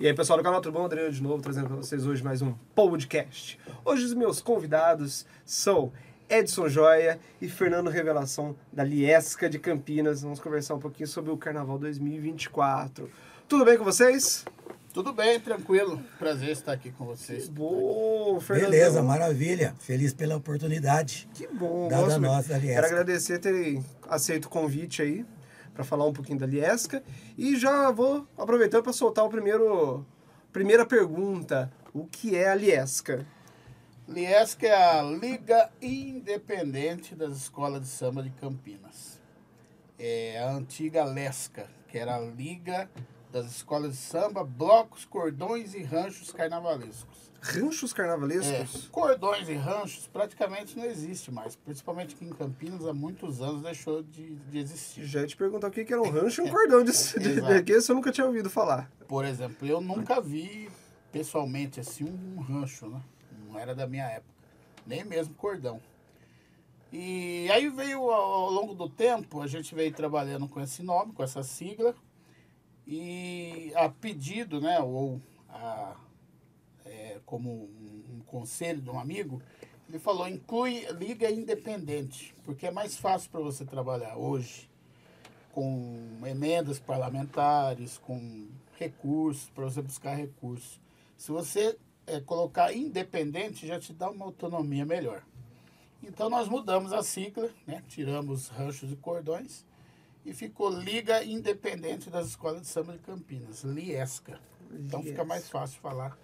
E aí, pessoal do canal, tudo bom? Adriano de novo, trazendo para vocês hoje mais um podcast. Hoje os meus convidados são Edson Joia e Fernando Revelação, da Liesca de Campinas. Vamos conversar um pouquinho sobre o Carnaval 2024. Tudo bem com vocês? Tudo bem, tranquilo. Prazer estar aqui com vocês. Bom, Fernando. Beleza, maravilha. Feliz pela oportunidade. Que bom. Dada da Liesca. Quero agradecer terem aceito o convite aí para falar um pouquinho da Liesca. E já vou aproveitando para soltar o primeiro primeira pergunta. O que é a Liesca? Liesca é a Liga Independente das Escolas de Samba de Campinas. É a antiga Lesca, que era a Liga das Escolas de Samba, Blocos, Cordões e Ranchos Carnavalescos. Ranchos É, carnavalescos? cordões e ranchos praticamente não existe mais, principalmente aqui em Campinas há muitos anos deixou de, de existir. Já ia te perguntar o que era um rancho e um cordão de, de, eu nunca tinha ouvido falar. Por exemplo, eu nunca vi pessoalmente assim um rancho, né? Não era da minha época, nem mesmo cordão. E aí veio ao longo do tempo, a gente veio trabalhando com esse nome, com essa sigla, e a pedido, né, ou a, é, como um, um conselho de um amigo, ele falou, inclui Liga Independente, porque é mais fácil para você trabalhar hoje com emendas parlamentares, com recursos, para você buscar recursos. Se você eh, colocar independente, já te dá uma autonomia melhor. Então nós mudamos a sigla, né? tiramos ranchos e cordões e ficou Liga Independente das Escolas de Samba de Campinas, Liesca. Então fica Liesca. mais fácil falar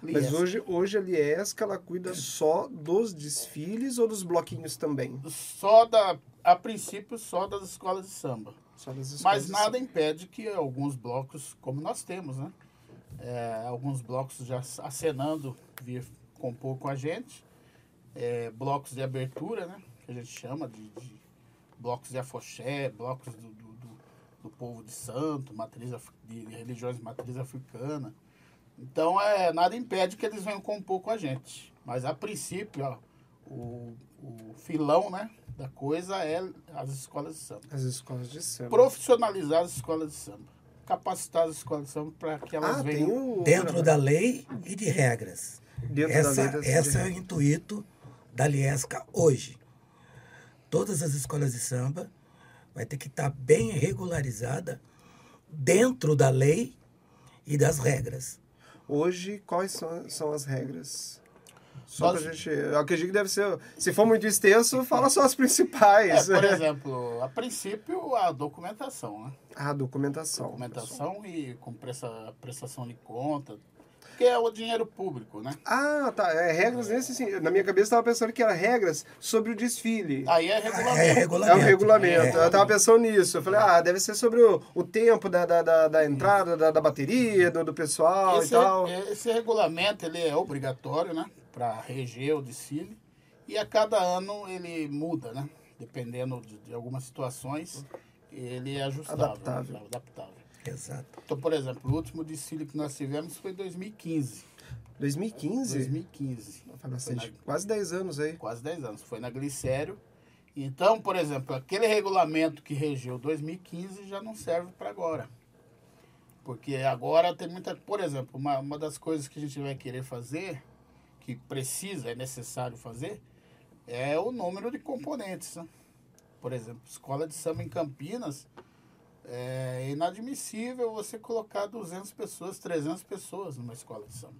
Mas Liesca. hoje, hoje a Liesca, ela cuida só dos desfiles ou dos bloquinhos também? Só da, a princípio, só das escolas de samba. Só das escolas Mas de nada samba. impede que alguns blocos, como nós temos, né? É, alguns blocos já acenando vir compor com a gente. É, blocos de abertura, né? Que a gente chama de, de blocos de afoxé, blocos do, do, do- do povo de santo, matriz, af- de religiões de matriz africana. Então, é, nada impede que eles venham compor com a gente. Mas, a princípio, ó, o, o filão né, da coisa é as escolas de samba As escolas de samba. profissionalizar as escolas de samba. Capacitar as escolas de samba para que elas Ah, venham. Dentro da lei e de regras. Dentro essa da lei essa é o intuito da Liesca hoje. Todas as escolas de samba vai ter que estar bem regularizada dentro da lei e das regras. Hoje, quais são, são as regras? Só Nós- pra gente... Eu acredito que deve ser... Se for muito extenso, fala só as É, principais. por exemplo, a princípio, a documentação, né? Ah, documentação. Documentação e com presta, prestação de conta, que é o dinheiro público, né? Ah, tá. É, regras nesse sentido. Na minha cabeça, eu estava pensando que eram regras sobre o desfile. Aí é É regulamento. É o regulamento. regulamento. É. Eu tava pensando nisso. Eu falei, ah, deve ser sobre o, o tempo da, da, da, da entrada, da, da bateria, do, do pessoal Esse, e tal. esse regulamento ele é obrigatório, né? Para reger o desfile. E a cada ano ele muda, né? Dependendo de, de algumas situações, ele é ajustável. Adaptável. né? Adaptável. Exato. Então, por exemplo, o último desfile que nós tivemos foi em 2015. 2015? 2015. Faz bastante. Foi na- Quase 10 anos aí. quase 10 anos. Foi na Glicério. Então, por exemplo, aquele regulamento que regeu 2015 já não serve para agora. Porque agora tem muita. Por exemplo, uma, uma das coisas que a gente vai querer fazer, que precisa, é necessário fazer, é o número de componentes. né? Por exemplo, escola de samba em Campinas, é inadmissível você colocar 200 pessoas, 300 pessoas numa escola de samba.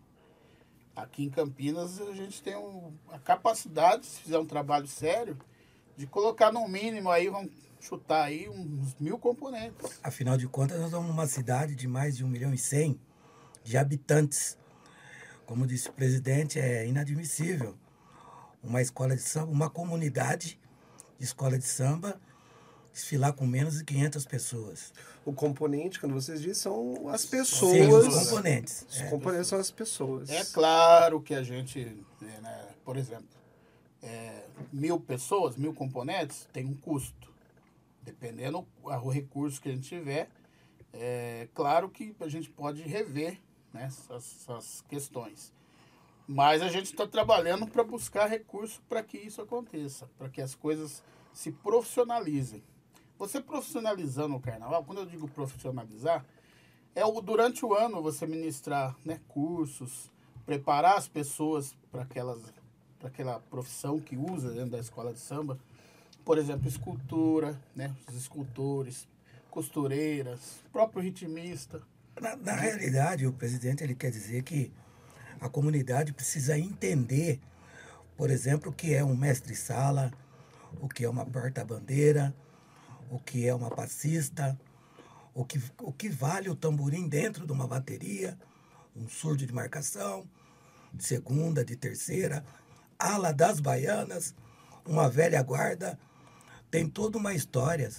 Aqui em Campinas a gente tem um- a capacidade, se fizer um trabalho sério, de colocar no mínimo aí, vamos chutar aí, uns mil componentes. Afinal de contas, nós somos uma cidade de mais de 1 milhão e 100 de habitantes. Como disse o presidente, é inadmissível uma escola de samba, uma comunidade de escola de samba desfilar com menos de 500 pessoas. O componente, quando vocês dizem, são as Sim, pessoas. os componentes. Os É. componentes são as pessoas. É claro que a gente, né, né, por exemplo, é, mil pessoas, mil componentes, tem um custo. Dependendo o recurso que a gente tiver, é claro que a gente pode rever né, essas, essas questões. Mas a gente está trabalhando para buscar recurso para que isso aconteça, para que as coisas se profissionalizem. Você profissionalizando o carnaval, quando eu digo profissionalizar, é o, durante o ano você ministrar né, cursos, preparar as pessoas para aquelas para aquela profissão que usa dentro da escola de samba. Por exemplo, escultura, né, os escultores, costureiras, próprio ritmista. Na, na realidade, o presidente ele quer dizer que a comunidade precisa entender, por exemplo, o que é um mestre-sala, o que é uma porta-bandeira, o que é uma passista, o que, o que vale o tamborim dentro de uma bateria, um surdo de marcação, de segunda, de terceira, ala das baianas, uma velha guarda, tem toda uma história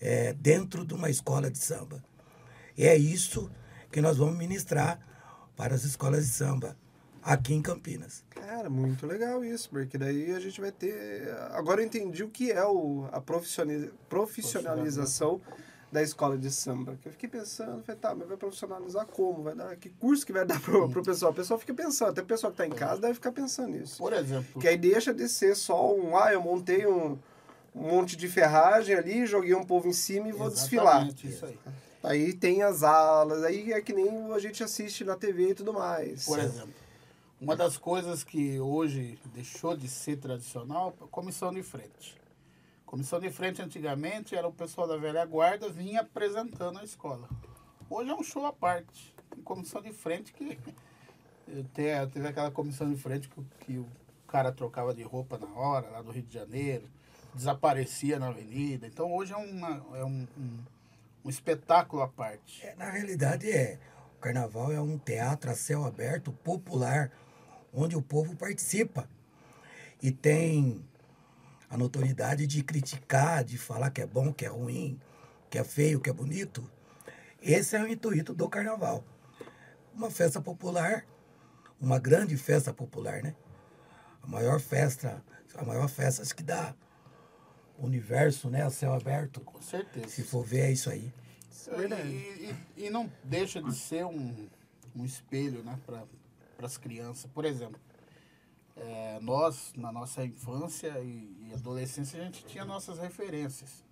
é, dentro de uma escola de samba. E é isso que nós vamos ministrar para as escolas de samba aqui em Campinas. Cara, muito legal isso, porque daí a gente vai ter. Agora eu entendi o que é o, a profissionalização da escola de samba. Que eu fiquei pensando, falei, tá, mas vai profissionalizar como? Vai dar que curso que vai dar pro, pro pessoal? O pessoal fica pensando, até o pessoal que está em casa deve ficar pensando nisso. Por exemplo. Que aí deixa de ser só um, ah, eu montei um, um monte de ferragem ali, joguei um povo em cima e vou desfilar. Isso aí. Aí tem as alas, aí é que nem a gente assiste na TV e tudo mais. Por exemplo, uma das coisas que hoje deixou de ser tradicional, comissão de frente. Comissão de frente antigamente era o pessoal da velha guarda vinha apresentando a escola. Hoje é um show à parte. Tem comissão de frente que teve, teve aquela comissão de frente que, que o cara trocava de roupa na hora, lá do Rio de Janeiro, desaparecia na avenida. Então hoje é, uma, é um, um, um espetáculo à parte. É, na realidade é. O carnaval é um teatro a céu aberto, popular, onde o povo participa. E tem a notoriedade de criticar, de falar que é bom, que é ruim, que é feio, que é bonito. Esse é o intuito do carnaval. Uma festa popular, uma grande festa popular, né? A maior festa, a maior festa que dá o universo, né? A céu aberto. Com certeza. Se for ver, é isso aí. É e, e, e, não deixa de ser um, um espelho, né? Para as crianças. Por exemplo, é, nós, na nossa infância e, e, adolescência, a gente tinha nossas referências.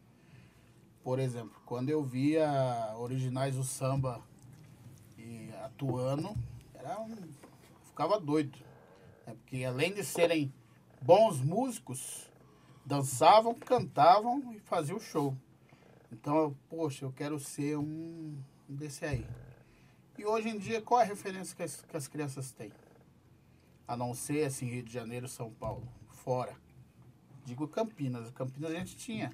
Por exemplo, quando eu via originais do samba e atuando, era um, ficava doido. Né? Porque além de serem bons músicos, dançavam, cantavam e faziam show. Então, poxa, eu quero ser um desse aí. E hoje em dia, qual é a referência que as, que as crianças têm? a não ser assim Rio de Janeiro, São Paulo, fora. Digo Campinas. Campinas a gente tinha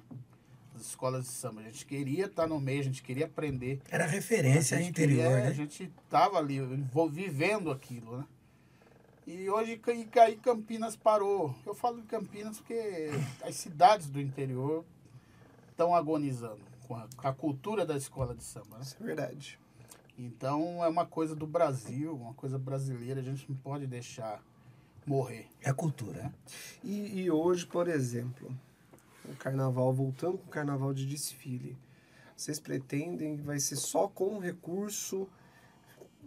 as escolas de samba. A gente queria estar no meio, a gente queria aprender. Era referência interior, queria, né? A gente estava ali vivendo aquilo, né? E hoje aí Campinas parou. Eu falo de Campinas porque as cidades do interior estão agonizando com a, com a, cultura da escola de samba. Né? Isso é verdade. Então é uma coisa do Brasil, uma coisa brasileira, a gente não pode deixar morrer. É a cultura. Né? E, e hoje, por exemplo, o carnaval, voltando com o carnaval de desfile, vocês pretendem vai ser só com recurso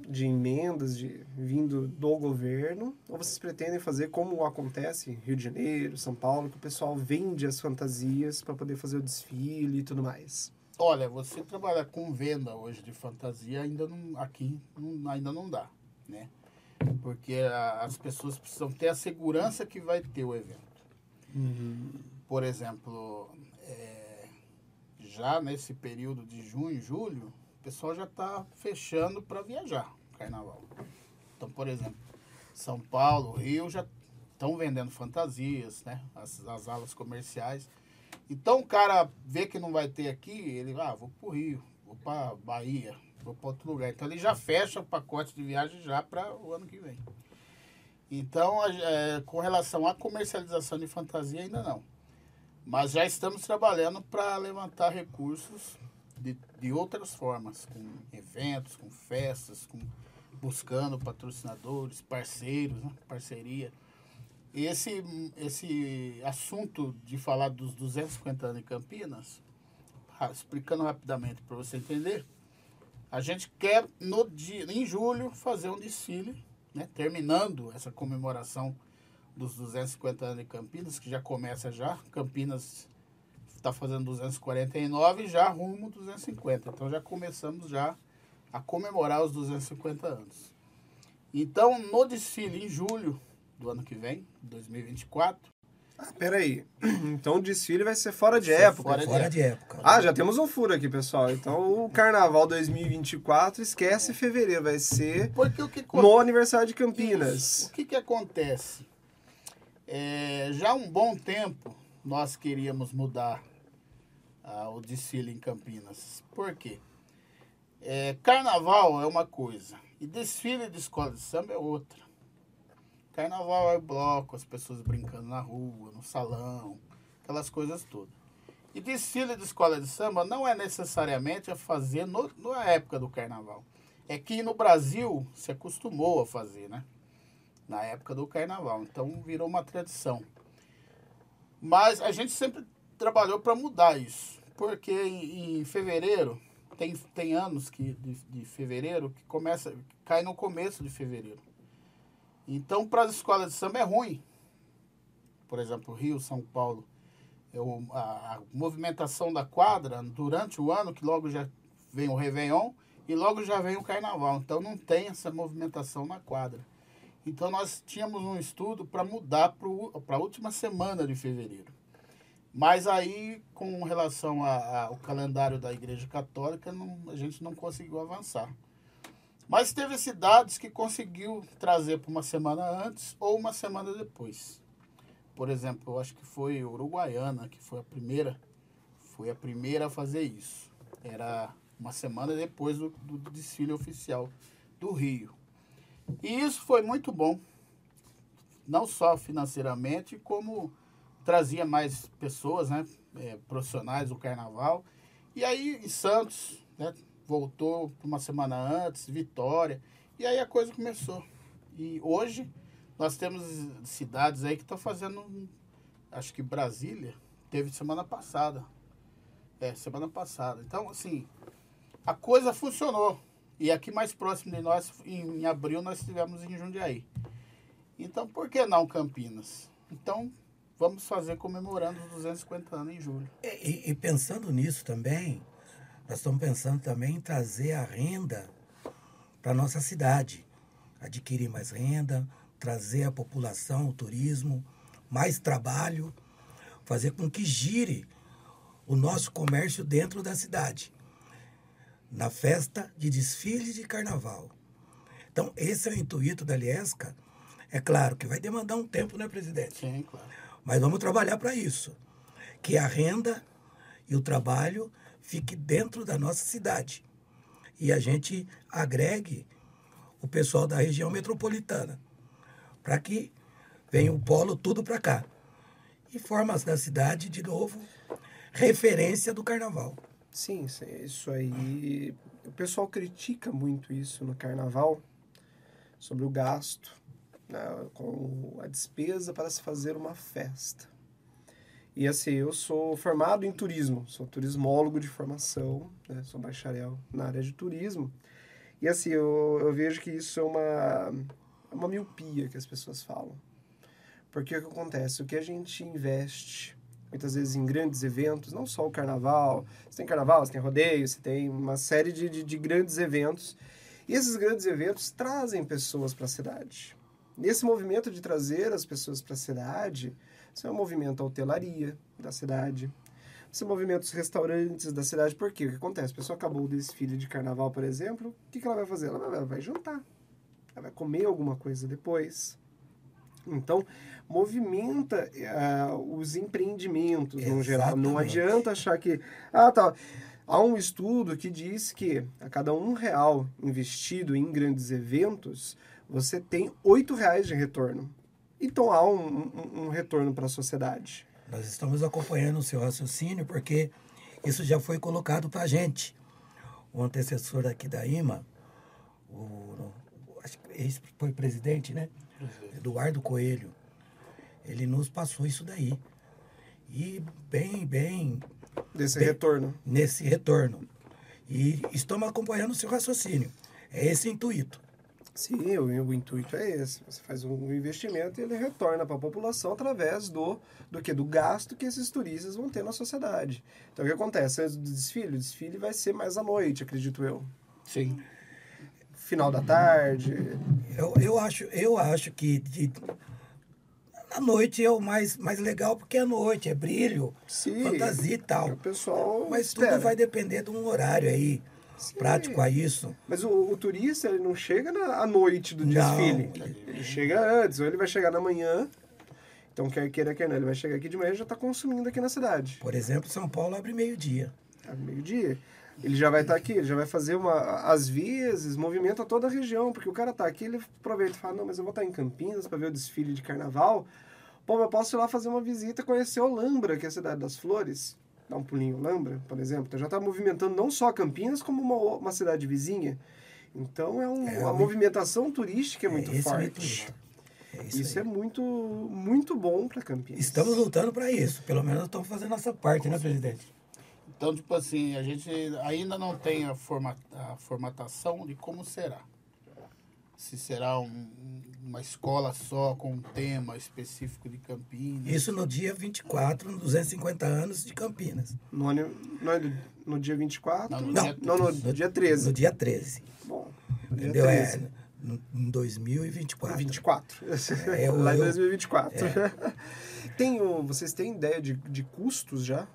de emendas de, vindo do governo, ou vocês pretendem fazer como acontece em Rio de Janeiro, São Paulo, que o pessoal vende as fantasias para poder fazer o desfile e tudo mais? Olha, você trabalhar com venda hoje de fantasia ainda não, aqui não, ainda não dá, né? Porque a, as pessoas precisam ter a segurança que vai ter o evento. Uhum. Por exemplo, é, já nesse período de junho, julho, o pessoal já está fechando para viajar, carnaval. Então, por exemplo, São Paulo, Rio já estão vendendo fantasias, né? As, as alas comerciais. Então o cara vê que não vai ter aqui, ele vai, ah, vou pro Rio, vou para Bahia, vou para outro lugar. Então ele já fecha o pacote de viagem já para o ano que vem. Então, é, com relação à comercialização de fantasia, ainda não. Mas já estamos trabalhando para levantar recursos de, de outras formas, com eventos, com festas, com, buscando patrocinadores, parceiros, né? parceria. Esse, esse assunto de falar dos 250 anos de Campinas, explicando rapidamente para você entender, a gente quer no dia, em julho fazer um desfile, né, terminando essa comemoração dos 250 anos de Campinas, que já começa já. Campinas está fazendo 249 já rumo 250. Então já começamos já a comemorar os 250 anos. Então, no desfile em julho do ano que vem, 2024, Ah, peraí. Então o desfile vai ser fora de Ser época. fora de Fora de época. Ah, já temos um furo aqui, pessoal. Então o Carnaval 2024 esquece fevereiro, vai ser porque o que no aniversário de Isso. Campinas. O que, que acontece? É, já há um bom tempo nós queríamos mudar ah, o desfile em Campinas. Por quê? É, carnaval é uma coisa e desfile de escola de samba é outra. Carnaval é bloco, as pessoas brincando na rua, no salão, aquelas coisas todas. E desfile de escola de samba não é necessariamente a fazer no, na época do carnaval. É que no Brasil se acostumou a fazer, né? Na época do carnaval. Então virou uma tradição. Mas a gente sempre trabalhou para mudar isso. Porque em, em fevereiro, tem, tem anos que, de, de fevereiro que começa, cai no começo de fevereiro. Então, para as escolas de samba é ruim. Por exemplo, Rio, São Paulo. Eu, a, a movimentação da quadra durante o ano, que logo já vem o Réveillon e logo já vem o Carnaval. Então, não tem essa movimentação na quadra. Então, nós tínhamos um estudo para mudar para a última semana de fevereiro. Mas aí, com relação ao calendário da Igreja Católica, não- a gente não conseguiu avançar. Mas teve cidades que conseguiu trazer para uma semana antes ou uma semana depois. Por exemplo, eu acho que foi Uruguaiana, que foi a primeira, foi a primeira a fazer isso. Era uma semana depois do, do desfile oficial do Rio. E isso foi muito bom, não só financeiramente, como trazia mais pessoas, né, eh, profissionais do carnaval. E aí em Santos, né, voltou uma semana antes, Vitória, e aí a coisa começou. E hoje nós temos cidades aí que estão fazendo, acho que Brasília teve semana passada. É, semana passada. Então, assim, a coisa funcionou. E aqui mais próximo de nós, em, em abril, nós estivemos em Jundiaí. Então, por que não Campinas? Então, vamos fazer comemorando os 250 anos em julho. E, e pensando nisso também, nós estamos pensando também em trazer a renda para nossa cidade. Adquirir mais renda, trazer a população, o turismo, mais trabalho, fazer com que gire o nosso comércio dentro da cidade. Na festa de desfile de carnaval. Então, esse é o intuito da Liesca. É claro que vai demandar um tempo, né, presidente? Sim, claro. Mas vamos trabalhar para isso. Que a renda e o trabalho fique dentro da nossa cidade. E a gente agregue o pessoal da região metropolitana. Para que venha o polo tudo para cá. E forma da cidade, de novo, referência do carnaval. Sim, isso- aí. O pessoal critica muito isso no carnaval, sobre o gasto, né, com a despesa para se fazer uma festa. E assim, eu sou formado em turismo, sou turismólogo de formação, né, sou bacharel na área de turismo. E assim, eu, eu vejo que isso é uma, uma miopia que as pessoas falam. Porque o que acontece? O que a gente investe muitas vezes em grandes eventos, não só o carnaval, você tem carnaval, você tem rodeio, você tem uma série de, de, de grandes eventos. E esses grandes eventos trazem pessoas para a cidade. Nesse movimento de trazer as pessoas para a cidade, você movimenta a hotelaria da cidade, você movimenta os restaurantes da cidade. Por quê? O que acontece? A pessoa acabou o desfile de carnaval, por exemplo, o que, que ela vai fazer? Ela vai, ela vai jantar, ela vai comer alguma coisa depois. Então, movimenta ah, os empreendimentos no geral. Não adianta achar que. Ah, tá. Há um estudo que diz que a cada um real investido em grandes eventos, você tem oito reais de retorno. Então há um, um- um retorno para a sociedade. Nós estamos acompanhando o seu raciocínio porque isso já foi colocado para a gente. O antecessor aqui da IMA, o, acho que esse foi presidente, né? Eduardo Coelho. Ele nos passou isso daí. E bem, bem Desse Bem- retorno. nesse retorno. E estamos acompanhando o seu raciocínio. É esse intuito. Sim, o, o intuito é esse. Você faz um investimento e ele retorna para a população através do, do que? Do gasto que esses turistas vão ter na sociedade. Então o que acontece? O desfile, o desfile vai ser mais à noite, acredito eu. Sim. final da tarde? Eu, eu, acho, eu acho que de, à noite é o mais, mais legal, porque é noite, é brilho, Sim. fantasia e tal. O pessoal Mas espera. tudo vai depender de um horário aí, Sim. prático a isso. Mas o, o turista ele não chega na, à noite do Não. desfile. Ele chega antes, ou ele vai chegar na manhã. Então, quer queira, quer não, ele vai chegar aqui de manhã e já está consumindo aqui na cidade. Por exemplo, São Paulo abre meio-dia. É meio-dia. Ele já vai estar aqui, ele já vai fazer uma. Às vezes, movimenta toda a região, porque o cara tá aqui, ele aproveita e fala: não, mas eu vou estar em Campinas para ver o desfile de carnaval. Pô, mas eu posso ir lá fazer uma visita, conhecer Olambra, que é a cidade das flores. Dar um pulinho em Olambra, por exemplo. Então já está movimentando não só Campinas, como uma, uma cidade vizinha. Então é um, É, a o- movimentação turística é muito esse é forte. É isso, Isso é muito, muito bom para Campinas. Estamos lutando para isso. Pelo menos estamos fazendo nossa parte, né, presidente? Então, tipo assim, a gente ainda não tem a, forma, a formatação de como será. Se será um- uma escola só com um tema específico de Campinas. Isso no dia 24, nos 250 anos de Campinas. No, ano- não é no dia 24? Não, no não, dia não, no dia 13. No dia 13. Bom, no dia Entendeu? 13. É, no- em 2024. 24. É, eu- Lá em eu- 2024. Tem o, vocês têm ideia de, de custos já?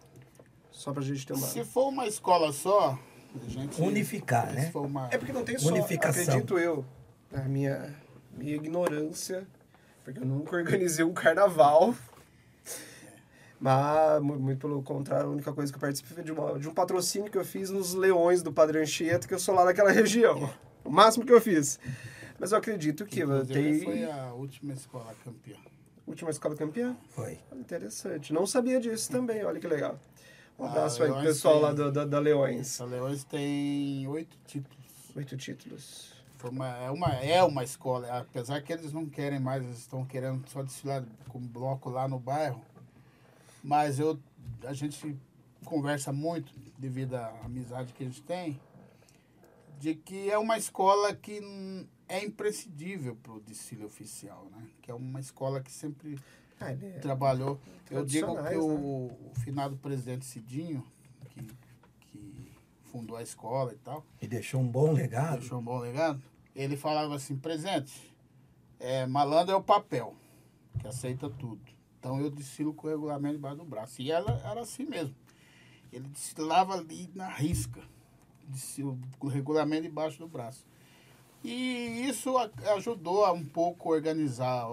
Só pra gente ter uma. Se for uma escola só, a gente. Unificar, né? uma- É porque não tem só, Unificação. acredito eu, a minha, minha ignorância, porque eu nunca organizei um carnaval. Mas, mu- muito pelo contrário, a única coisa que eu participei foi de, uma- de um patrocínio que eu fiz nos Leões do Padre Anchieta, que eu sou lá daquela região. O máximo que eu fiz. Mas eu acredito que tem... foi a última escola campeã. Última escola campeã? Foi. Interessante. Não sabia disso também, olha que legal. Um abraço aí pro pessoal tem- lá do, da, da Leões. A Leões tem oito títulos. Oito títulos. Foi uma, é, uma, é uma escola, apesar que eles não querem mais, eles estão querendo só desfilar com bloco lá no bairro. Mas eu, a gente conversa muito, devido à amizade que a gente tem, de que é uma escola que é imprescindível para o desfile oficial, né? Que é uma escola que sempre Ah, é- trabalhou. Eu digo que Tradicionais, o, né? o finado presidente Cidinho, que fundou a escola e tal, E deixou um bom legado. deixou um bom legado, ele falava assim, presente, é, malandro é o papel, que aceita tudo. Então eu desfilo com o regulamento debaixo do braço. E ela era assim mesmo. Ele desfilava ali na risca, desfilo com o regulamento debaixo do braço. E isso ajudou a um pouco organizar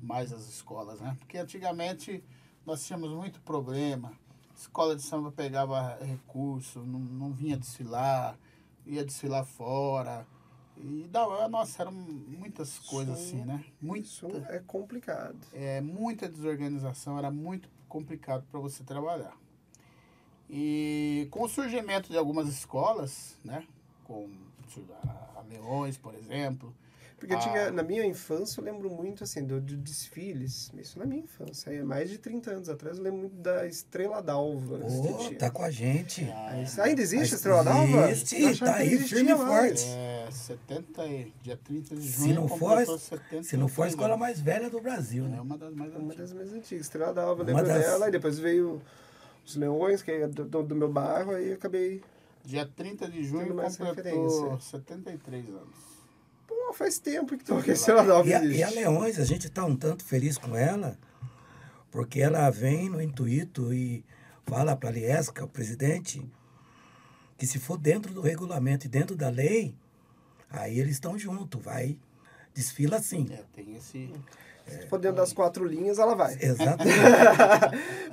mais as escolas, né? Porque antigamente nós tínhamos muito problema. Escola de samba pegava recurso, não, não vinha desfilar, ia desfilar fora. E dava, nossa, eram muitas coisas Sim. assim, né? Isso Muita, é complicado. é, muita desorganização, era muito complicado para você trabalhar. E com o surgimento de algumas escolas, né? Com a Leões, por exemplo, Porque Ah. tinha, na minha infância, eu lembro muito, assim, do, de desfiles. Isso na minha infância. Aí, mais de 30 anos atrás, eu lembro muito da Estrela d'Alva. tinha. tá com a gente. Aí, ainda existe Mas a Estrela d'Alva? existe, tá aí, firme e forte. É, 70, e- dia 30 de Se junho. não for, completou 70 se não for a escola mais velha do Brasil, É né? uma das mais Uma antigas. das mais antigas, Estrela d'Alva, lembro das- dela. E depois veio os Leões, que é do, do- meu bairro, aí eu acabei... Dia 30 de junho completou referência. 73 anos. Pô, faz tempo que, tô, que a d'Alva E a, e a Leões, a gente tá um tanto feliz com ela, porque ela vem no intuito e fala para a Liesca, o presidente, que se for dentro do regulamento e dentro da lei, aí eles estão juntos, vai, desfila assim. É, tem esse. Se for dentro das quatro linhas, ela vai. Exatamente.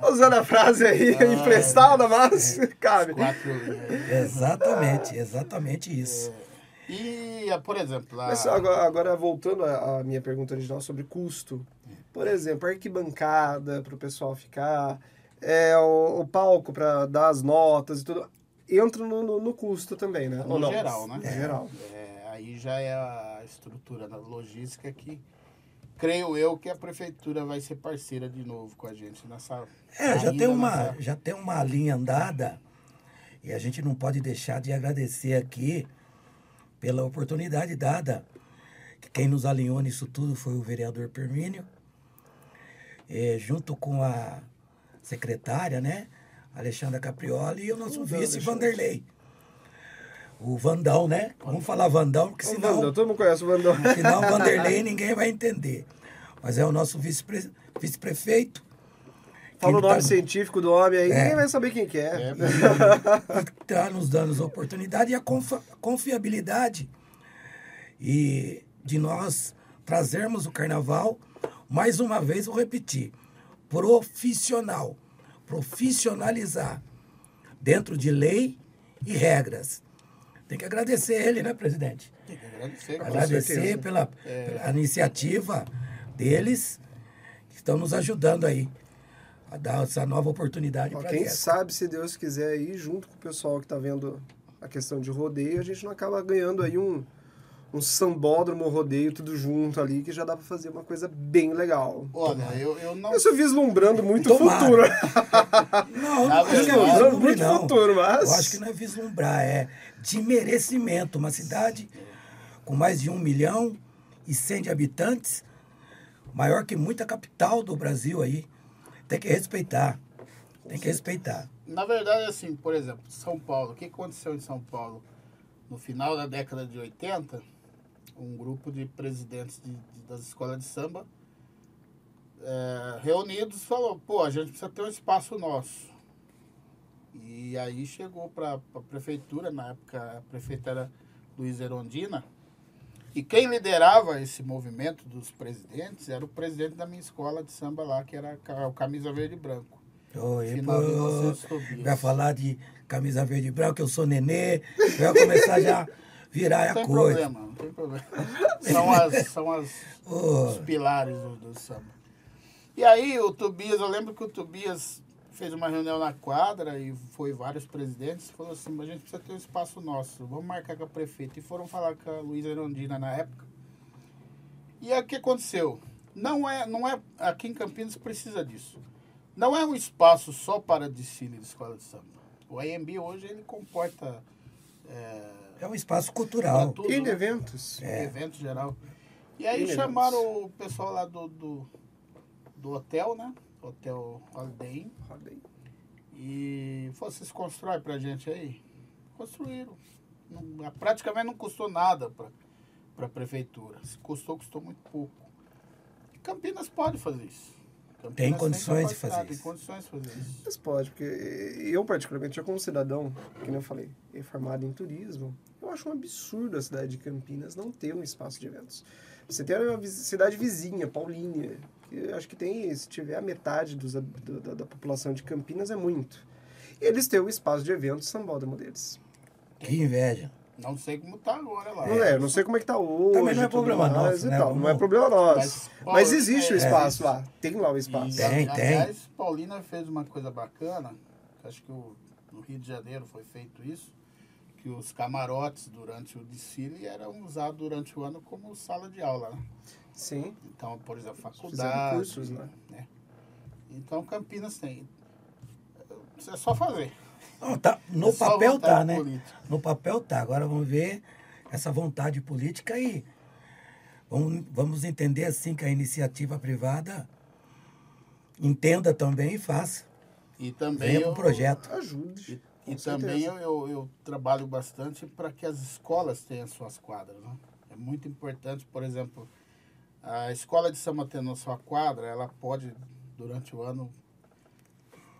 Usando a frase aí, Ah, emprestada, mas cabe. Quatro linhas. exatamente, exatamente isso. E, por exemplo, a, Mas agora, agora, voltando à minha pergunta original sobre custo. Por exemplo, arquibancada para o pessoal ficar, é, o, o palco para dar as notas e tudo, entra no, no, no custo também, né? No Ou não? geral, né? No geral. é, aí já é a estrutura da logística que creio eu que a prefeitura vai ser parceira de novo com a gente nessa. É, já tem, uma, nessa- já tem uma linha andada e a gente não pode deixar de agradecer aqui pela oportunidade dada. Que quem nos alinhou nisso tudo foi o vereador Permínio, eh, junto com a secretária, né? Alexandra Caprioli e o nosso Tudo, vice. Vanderlei. o Vandão, né? Vamos falar Vandão, porque senão, Vandão, todo mundo conhece o Vandão. senão o Vanderlei ninguém vai entender. Mas é o nosso vice-pre- vice-prefeito. Fala o nome tá- científico do homem aí, É. ninguém vai saber quem que é. É, está nos dando a oportunidade e a confa- confiabilidade e de nós trazermos o carnaval, mais uma vez vou repetir, profissional, profissionalizar dentro de lei e regras. Tem que agradecer ele, né, presidente? tem que agradecer. agradecer pela, pela iniciativa deles que estão nos ajudando aí a dar essa nova oportunidade para quem sabe, se Deus quiser, aí, junto com o pessoal que tá vendo a questão de rodeio, a gente não acaba ganhando aí um, um sambódromo rodeio, tudo junto ali, que já dá pra fazer uma coisa bem legal. Olha, eu, eu não Eu estou vislumbrando muito o Tomara. futuro. Não, não acho que é Vislumbrando vislumbre, muito não. futuro, mas... Eu acho que não é vislumbrar, é de merecimento. Uma cidade com mais de um milhão e cem de habitantes, maior que muita capital do Brasil aí. Tem que respeitar. Tem que respeitar. Na verdade, assim, por exemplo, São Paulo. O que aconteceu em São Paulo? No final da década de 80, um grupo de presidentes de- de- das escolas de samba eh, reunidos falou, pô, a gente precisa ter um espaço nosso. E aí chegou para a prefeitura, na época a prefeita era Luiz Erondina, e quem liderava esse movimento dos presidentes era o presidente da minha escola de samba lá, que era o Camisa Verde e Branco. Oi, pô, vai falar de camisa verde e branco, eu sou nenê, vai começar já a virar Não a tem coisa. problema, não tem problema. São, as, são as, os pilares do, do samba. E aí o Tobias, eu lembro que o Tobias fez uma reunião na quadra e foi vários presidentes, falou assim, mas a gente precisa ter um espaço nosso, vamos marcar com a prefeita. E foram falar com a Luísa Erondina na época. E aí o que aconteceu? Não é, não é, aqui em Campinas precisa disso. Não é um espaço só para desfile de escola de samba. O AMB hoje ele comporta é, é um espaço cultural. tudo, E de né? eventos. um evento geral. E aí Ele chamaram o pessoal lá do, do, do hotel, né? Hotel Holiday aí. E falou, vocês constroem pra gente aí? Construíram. Não- praticamente não custou nada pra, pra prefeitura. Se custou, custou muito pouco. E Campinas pode fazer isso. Campinas Tem condições de fazer Tem isso. condições de fazer isso. Mas pode, porque eu, particularmente, já como cidadão, que nem eu falei, é formado em turismo, eu acho um absurdo a cidade de Campinas não ter um espaço de eventos. Você tem uma cidade vizinha, Paulínia, acho que tem, se tiver a metade dos, da, da população de Campinas, é muito. E eles têm o espaço de eventos sambódromo deles. Que inveja. Não sei como tá agora lá. Não é, não sei como é que tá hoje. Também não é problema mais nosso, e né? tal, Não é problema nosso. Mas, Mas, existe o é- espaço lá. Tem lá o espaço. E, Tem, tem. Aliás, Paulina fez uma coisa bacana, acho que o- no Rio de Janeiro foi feito isso, que os camarotes durante o desfile eram usados durante o ano como sala de aula. Né? Sim. Então, por exemplo, faculdade. cursos, né? né? Então, Campinas tem. É só fazer. Não, tá, no É papel tá, né? política. No papel tá. Agora vamos ver essa vontade política aí. Vamos, vamos entender assim que a iniciativa privada entenda também e faça. E também Venha eu, o projeto. Ajude. E, e também eu, eu, eu trabalho bastante para que as escolas tenham suas quadras. Né? É muito importante, por exemplo, a escola de samba tendo a sua quadra, ela pode, durante o ano,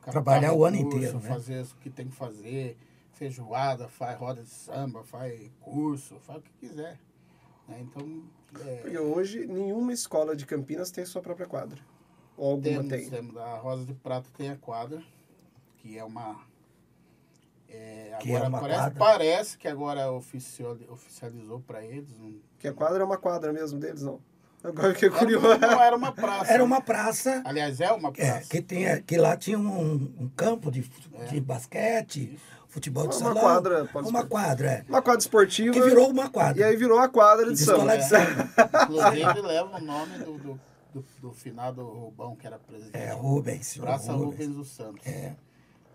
Trabalhar o ano recurso, inteiro, né? Fazer o que tem que fazer, feijoada, faz roda de samba, faz curso, faz o que quiser. né? Então, é, Porque hoje nenhuma escola de Campinas tem sua própria quadra. Ou alguma temos, tem. temos, a Rosa de Prata tem a quadra, que é uma. é, Que é agora uma parece, quadra. parece que agora oficial, oficializou para eles. Não, Que a quadra é uma quadra mesmo deles, não. Agora fiquei era, curioso. uma- não era uma praça. Era uma praça Aliás, é uma é, praça. que, tinha, que lá tinha um, um campo de, de basquete, futebol de É. Uma salão. quadra, pode Uma quadra, é. Uma quadra esportiva. Que virou uma quadra. E aí virou a quadra de De samba. de samba. Inclusive leva o nome do, do, do, do finado Rubão, que era presidente. É, Rubens. Praça Rubens. Rubens dos Santos. É.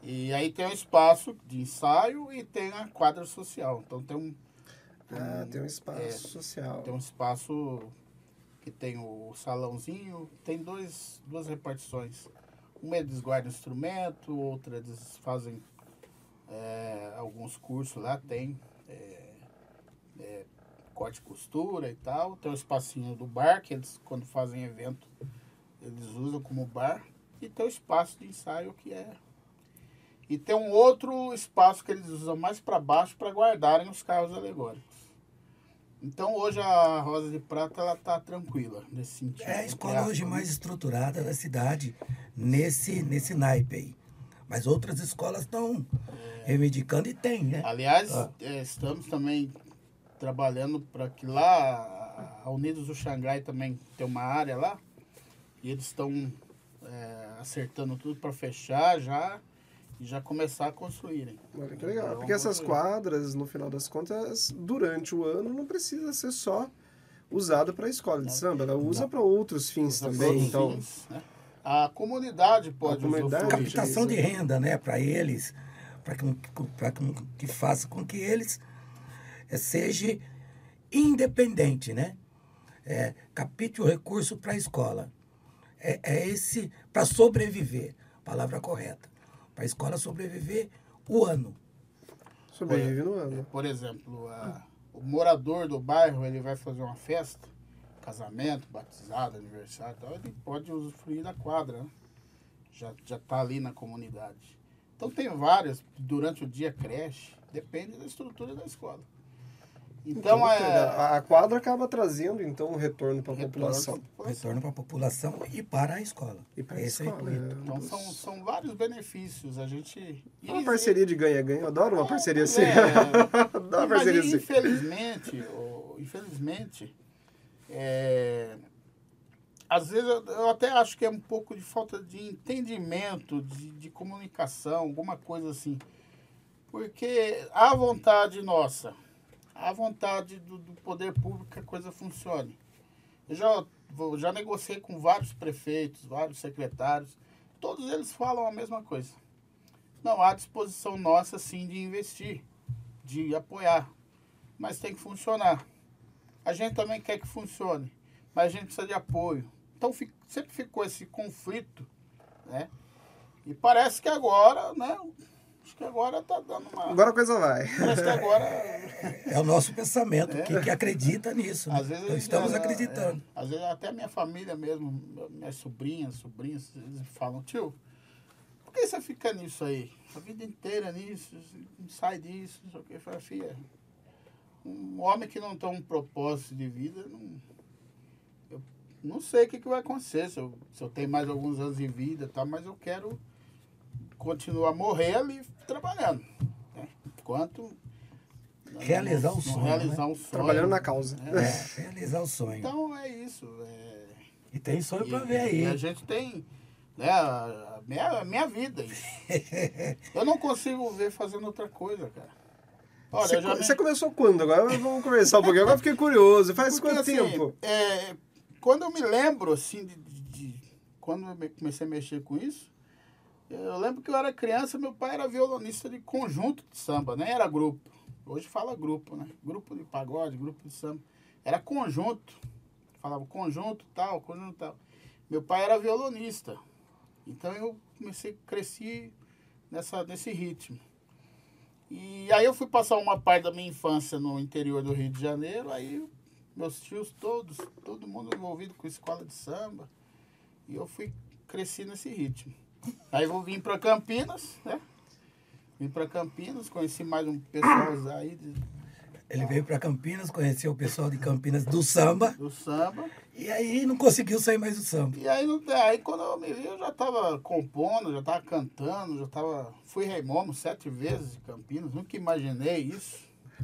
E aí tem um espaço de ensaio e tem a quadra social. Então tem um, Ah, tem um espaço É. social. tem um espaço que tem o salãozinho, tem dois, duas repartições. Uma eles guardam instrumento, outra eles fazem é, alguns cursos lá, tem. é, é, corte e costura e tal. Tem o espacinho do bar, que eles, quando fazem evento, eles usam como bar. E tem o espaço de ensaio, que é... E tem um outro espaço que eles usam mais para baixo para guardarem os carros alegóricos. Então hoje a Rosa de Prata ela tá tranquila nesse sentido. É a escola hoje mais estruturada da cidade nesse, nesse naipe aí. Mas outras escolas estão reivindicando e tem, né? Aliás, ah. é, estamos também trabalhando para que lá a Unidos do Xangai também tem uma área lá e eles estão é, acertando tudo para fechar já e já começar a construírem. Olha que legal. Porque essas quadras, no final das contas, durante o ano não precisa ser só usada para a escola de samba, ela usa para outros fins usa também. Outros então, fins, né? a comunidade pode a comunidade, captação de renda, né, para eles, para que, pra que, que faça com que eles é, seja independente, né? É, capite o recurso para a escola. É, é esse para sobreviver, palavra correta para a escola sobreviver o ano. Sobrevive no ano. Por exemplo, a, o morador do bairro ele vai fazer uma festa, casamento, batizado, aniversário, tal, ele pode usufruir da quadra, né? já já está ali na comunidade. Então tem várias durante o dia creche, depende da estrutura da escola. Então, então é... a quadra acaba trazendo então um retorno para a população. Retorno para a população e para a escola. E para a escola. É, então são, são vários benefícios. A gente. É uma parceria de ganha-ganha. Eu adoro uma é, parceria assim. É. adoro uma parceria assim. Infelizmente, oh, infelizmente, é, às vezes eu, eu, até acho que é um pouco de falta de entendimento, de, de comunicação, alguma coisa assim. Porque a vontade nossa a vontade do, do, poder público que a coisa funcione. Eu já, já negociei com vários prefeitos, vários secretários, todos eles falam a mesma coisa. Não há disposição nossa, sim, de investir, de apoiar, mas tem que funcionar. A gente também quer que funcione, mas a gente precisa de apoio. Então sempre ficou esse conflito, né? E parece que agora, né, agora tá dando uma. Agora a coisa vai. Parece que agora. É o nosso pensamento, é. que, que acredita nisso. Né? Às vezes então, estamos acreditando. É, às vezes até minha família mesmo, minhas sobrinhas, sobrinhos, eles falam, tio, por que você fica nisso aí? A vida inteira nisso, não sai disso, não sei o que. Eu falo, filha, um homem que não tem um propósito de vida, não. Eu não sei o que, que vai acontecer, se eu, se eu tenho mais alguns anos de vida, tá, mas eu quero continuar a morrer ali trabalhando. Né? Enquanto. Realizar não, o sonho. Realizar né? um sonho. Trabalhando na causa. É, é realizar o sonho. Então é isso. É... E tem sonho para ver aí. a gente tem. Né, a minha, a minha vida. Eu não consigo ver fazendo outra coisa, cara. Olha, você, me... você começou quando? Agora vamos conversar um pouquinho. Agora fiquei curioso. Faz Porque, quanto assim, tempo? É, quando eu me lembro, assim, de, de, de, quando eu comecei a mexer com isso, eu lembro que eu era criança, meu pai era violonista de conjunto de samba, nem era grupo. Hoje fala grupo, né? Grupo de pagode, grupo de samba. Era conjunto. Falava conjunto tal, conjunto tal. Meu pai era violonista. Então eu comecei, cresci nessa, nesse ritmo. E aí eu fui passar uma parte da minha infância no interior do Rio de Janeiro, aí meus tios todos, todo mundo envolvido com escola de samba. E eu fui cresci nesse ritmo. Aí eu vim para Campinas, né? Vim para Campinas, conheci mais um pessoal aí. De... Ele veio para Campinas, conheceu o pessoal de Campinas do samba. Do samba. E aí não conseguiu sair mais do samba. E aí, aí quando eu me vi, eu já estava compondo, já estava cantando, já estava. Fui rei momo sete vezes de Campinas, nunca imaginei isso.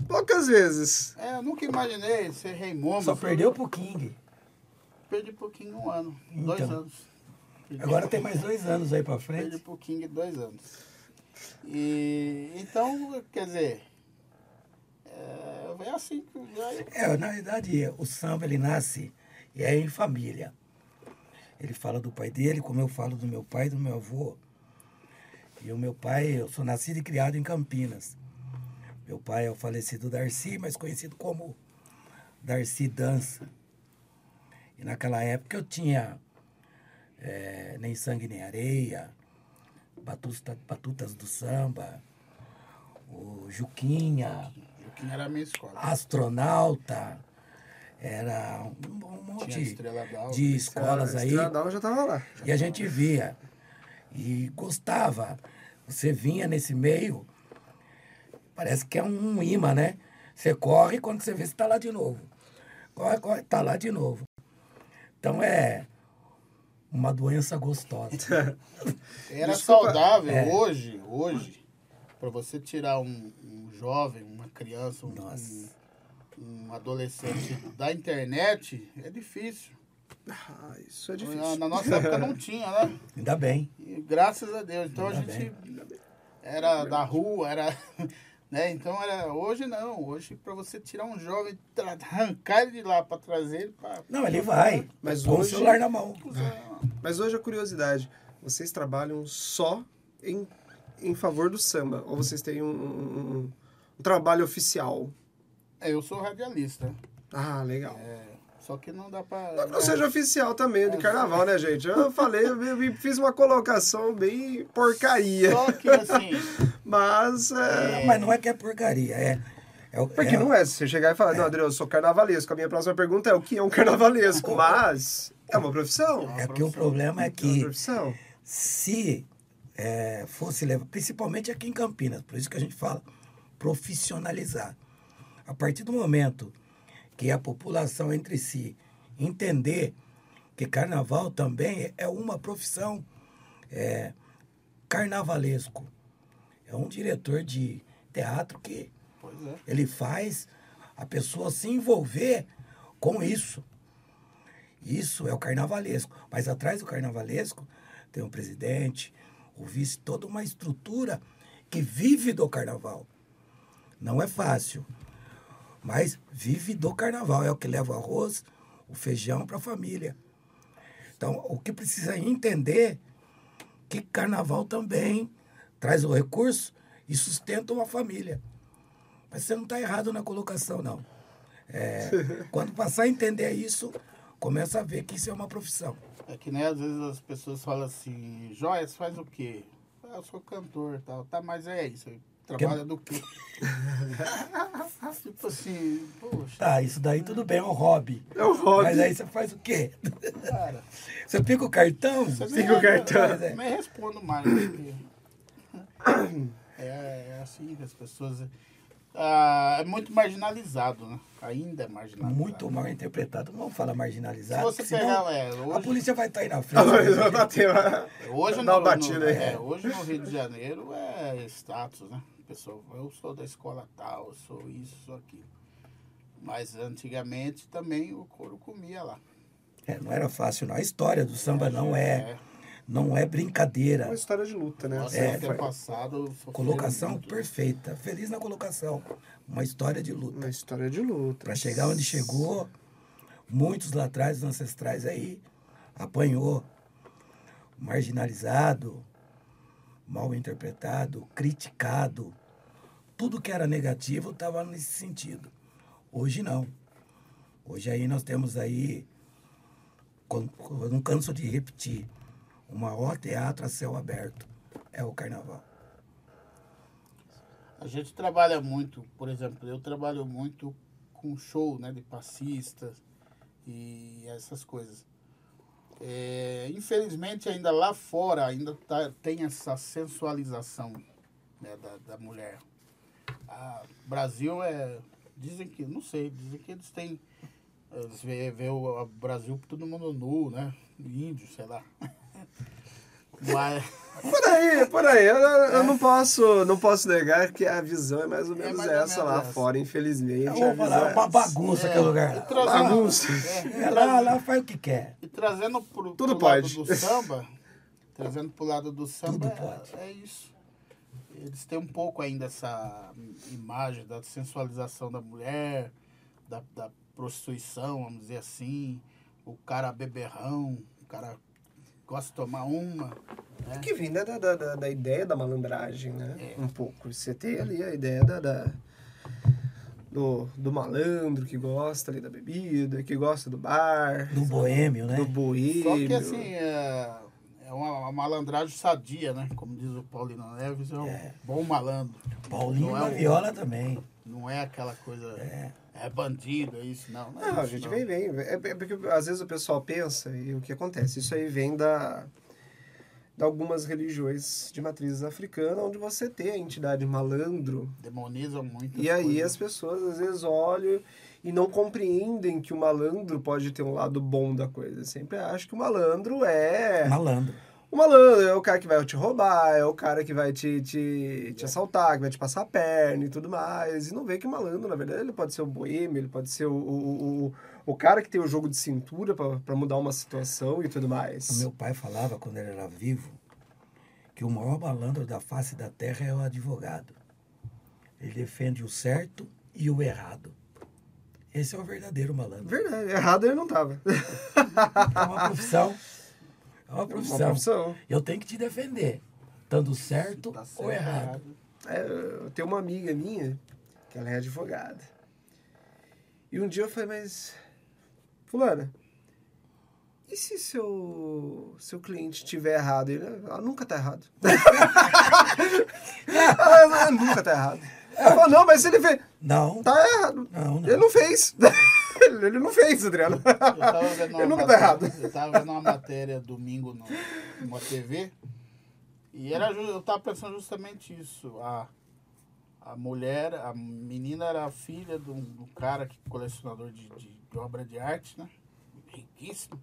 Poucas vezes. É, eu nunca imaginei ser rei momo. Só perdeu pro King. Perdi pro King um ano, então. dois anos. Agora tem mais dois anos aí para frente. Perdi pro King dois anos. E, então, quer dizer, é, é assim que já... É, na verdade, o samba ele nasce e é em família. Ele fala do pai dele, como eu falo do meu pai e do meu avô. E o meu pai, eu sou nascido e criado em Campinas. Meu pai é o falecido Darcy, mas conhecido como Darcy Dança. E naquela época eu tinha é, Nem Sangue Nem Areia, Batuta, Batutas do Samba, o Juquinha, Joaquim era a minha escola. astronauta, era um, um monte d'Alva. de escolas aí. Já tava lá. E a gente via e gostava. Você vinha nesse meio, parece que é um imã, né? Você corre quando você vê, você está lá de novo. Corre, corre, tá lá de novo. Então é uma doença gostosa. Era Desculpa. saudável É. hoje, hoje, para você tirar um, um jovem, uma criança, um, um, um adolescente da internet, é difícil. Ah, isso é Na, difícil. na nossa época não tinha, né? Ainda bem. E graças a Deus. Então a Ainda gente era da rua, era. Né? Então era. Hoje não. Hoje, para você tirar um jovem, arrancar ele de lá para trazer ele para. Não, ele vai. Mas com hoje- o celular na mão. Mas hoje a curiosidade, vocês trabalham só em, em favor do samba? Ou vocês têm um, um- um trabalho oficial? É, eu sou radialista. Ah, legal. É, só que não dá para. Não, não seja oficial também, de carnaval, né, gente? Eu falei, eu fiz uma colocação bem porcaria. Só que assim. Mas, é... Mas não é que é porcaria, é. é o- Porque é- não é, se você chegar e falar, não, Adriano, eu sou carnavalesco. A minha próxima pergunta é, o que é um carnavalesco? Mas, é uma profissão. É que o problema é É uma que profissão. se é, fosse levar, principalmente aqui em Campinas, por isso que a gente fala profissionalizar. A partir do momento que a população entre si entender que carnaval também é uma profissão é, carnavalesco. É um diretor de teatro que é. ele faz a pessoa se envolver com isso. Isso é o carnavalesco. Mas atrás do carnavalesco tem o presidente, o vice, toda uma estrutura que vive do carnaval. Não é fácil, mas vive do carnaval. É o que leva o arroz, o feijão para a família. Então, o que precisa entender que carnaval também traz o recurso e sustenta uma família. Mas você não está errado na colocação, não. É, quando passar a entender isso, começa a ver que isso é uma profissão. É que nem às vezes as pessoas falam assim, Joias, faz o quê? Ah, eu sou cantor e tal. Tá, mas é isso. Trabalha do quê? tipo assim, poxa, Tá, isso daí tudo bem, é um hobby. É um hobby. Mas aí você faz o quê? cara. Você pica o cartão? Você Fica o cartão. Nem, nem respondo mais. porque É, é assim que as pessoas. Ah, é muito marginalizado, né? Ainda é marginalizado. Muito mal interpretado. Não vamos falar Se marginalizado. você senão pegar, é, a hoje, polícia vai estar aí na frente. eu bateu. hoje, no, uma batida no- aí. é, hoje no Rio de Janeiro é status, né? Pessoa, eu sou da escola tal, eu sou isso, sou aquilo. Mas antigamente também o couro comia lá. É, não era fácil, não. A história do samba não é, não é brincadeira. É uma história de luta, né? Nossa, É, passado. Colocação muito. perfeita. Feliz na colocação. Uma história de luta. Uma história de luta. Para chegar onde chegou, muitos lá atrás, os ancestrais aí, apanhou. Marginalizado, mal interpretado, criticado. Tudo que era negativo estava nesse sentido. Hoje não. Hoje aí nós temos aí, eu não canso de repetir, o maior teatro a céu aberto é o carnaval. A gente trabalha muito, por exemplo, eu trabalho muito com show né, de passistas e essas coisas. É, infelizmente, ainda lá fora, ainda tá, tem essa sensualização né, da, da mulher. A Brasil é. Dizem que, não sei, dizem que eles têm. Eles vê, vê o Brasil todo mundo nu, né? Índio, sei lá. Mas. Por aí, por aí. Eu, eu não, posso, não posso negar que a visão é mais ou menos mais ou essa menos lá essa. fora, infelizmente. É uma essa. bagunça aquele lugar trazendo- Bagunça. é, É, lá, lá faz o que quer. E trazendo pro, Tudo pro lado pode. do samba, trazendo pro lado do samba, Tudo é, pode. é isso. Eles têm um pouco ainda essa imagem da sensualização da mulher, da, da prostituição, vamos dizer assim, o cara beberrão, o cara gosta de tomar uma, né? Que vem da, da, da, da ideia da malandragem, né? É. Um pouco. Você tem ali a ideia da, da- do, do malandro que gosta ali da bebida, que gosta do bar, Do boêmio, né? do boêmio. Só que assim, é, é uma, uma malandragem sadia, né? Como diz o Paulino Neves, é um bom malandro. Paulinho Não é o- Viola também. Não é aquela coisa. É, bandido, é isso, não. Não, é Não, a isso, gente não. vem, vem. É é porque às vezes o pessoal pensa, e o que acontece? Isso aí vem da de algumas religiões de matriz africana, onde você tem a entidade malandro, Demonizam muito. e aí as pessoas às vezes olham e não compreendem que o malandro pode ter um lado bom da coisa. Sempre acham que o malandro é. Malandro. O malandro é o cara que vai te roubar, é o cara que vai te, te, te assaltar, que vai te passar a perna e tudo mais. E não vê que o malandro, na verdade, ele pode ser o boêmio, ele pode ser o, o, o, o cara que tem o jogo de cintura pra pra mudar uma situação e tudo O mais. meu pai falava, quando ele era vivo, que o maior malandro da face da terra é o advogado. Ele defende o certo e o errado. Esse é o verdadeiro malandro. Verdade, errado ele não tava. É uma profissão. É uma Uma profissão. profissão. Eu tenho que te defender, estando certo Tá ou certo, errado. É, eu tenho uma amiga minha, que ela é advogada. E um dia eu falei, mas. Fulana, e se seu, seu cliente tiver errado? Ele, ah, nunca tá errado. ela, "Ah, nunca tá errado. Ela falou, não, mas se ele fez. Não, Tá errado. não, não. Ele não fez. ele não fez, Adriano. Eu Ele nunca tá errado. Eu tava vendo uma matéria domingo no, numa TV e era, eu tava pensando justamente isso. A, a mulher, a menina era filha de um, de um cara que colecionador de, de, de obra de arte, né? Riquíssimo.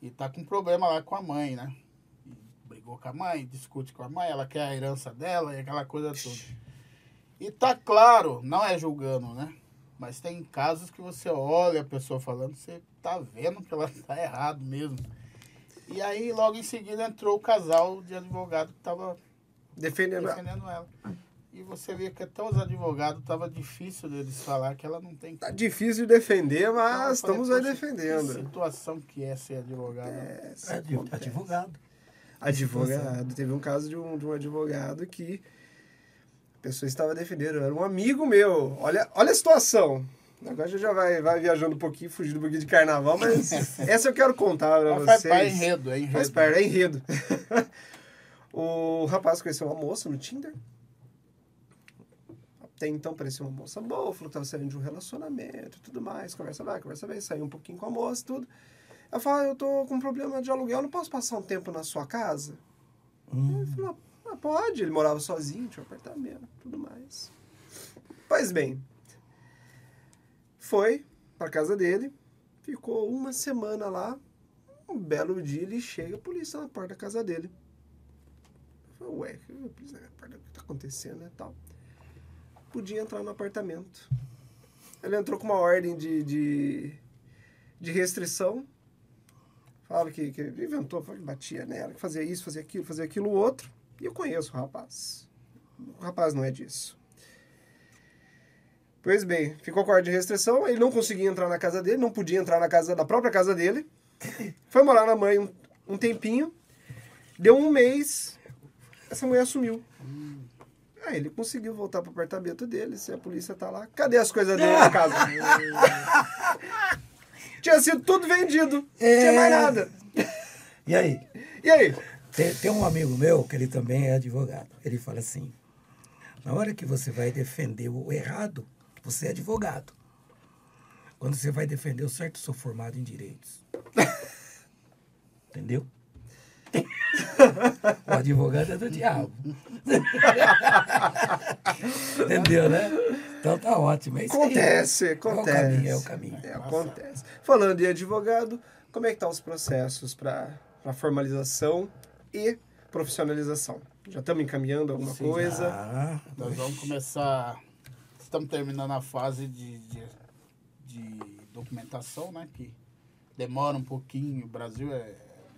E tá com problema lá com a mãe, né? E brigou com a mãe, discute com a mãe, ela quer a herança dela e aquela coisa toda. E tá claro, não é julgando, né? Mas tem casos que você olha a pessoa falando, você tá vendo que ela tá errado mesmo. E aí, logo em seguida, entrou o casal de advogado que tava Defendendo ela. defendendo ela. E você vê que até os advogados tava difícil deles falar que ela não tem Tá difícil de defender, Então, mas falei, estamos aí "Poxa, defendendo. Que situação que é ser advogado. É, advogado. Advogado. Teve um caso de um, de um advogado que pessoa estava defendendo. Era um amigo meu. Olha, olha a situação. Agora já vai, vai viajando um pouquinho, fugindo um pouquinho de carnaval, mas essa eu quero contar pra faz vocês. parte, é enredo, é enredo. Faz parte, é enredo. o rapaz conheceu uma moça no Tinder. Até então parecia uma moça boa, falou que estava saindo de um relacionamento e tudo mais. Conversa vai, conversa vem, saiu um pouquinho com a moça e tudo. Ela falou, ah, eu tô com um problema de aluguel, não posso passar um tempo na sua casa? Hum, Ele falou, pode. Ele morava sozinho, tinha um apartamento, tudo mais. Pois bem, foi pra casa dele, ficou uma semana lá. Um belo dia ele chega, a polícia na porta da casa dele. Falei, ué, polícia na porta, o que tá acontecendo e tal? Podia entrar no apartamento. Ele entrou com uma ordem de, de, de restrição. Falava que, que inventou, falava que batia nela, que fazia isso, fazia aquilo, fazia aquilo outro. E eu conheço o rapaz. O rapaz não é disso. Pois bem, ficou com a ordem de restrição, ele não conseguia entrar na casa dele, não podia entrar na casa da própria casa dele. Foi morar na mãe um, um tempinho. Deu um mês, essa mulher sumiu. Aí ele conseguiu voltar pro apartamento dele, se a polícia tá lá. Cadê as coisas dele na casa? Tinha sido tudo vendido. Não tinha mais nada. E aí? E aí? Tem, tem um amigo meu que ele também é advogado. Ele fala assim: na hora que você vai defender o errado, você é advogado. Quando você vai defender o certo, eu sou formado em direitos. Entendeu? o advogado é do diabo. Entendeu, né? Então tá ótimo. É isso aí. Acontece, É o acontece. caminho, é o caminho. É, acontece. Falando em advogado, como é que estão os processos para formalização e profissionalização? Já estamos encaminhando alguma Sim, coisa? Ah, Nós vamos começar. Estamos terminando a fase de, de, de documentação, né? Que demora um pouquinho. O Brasil é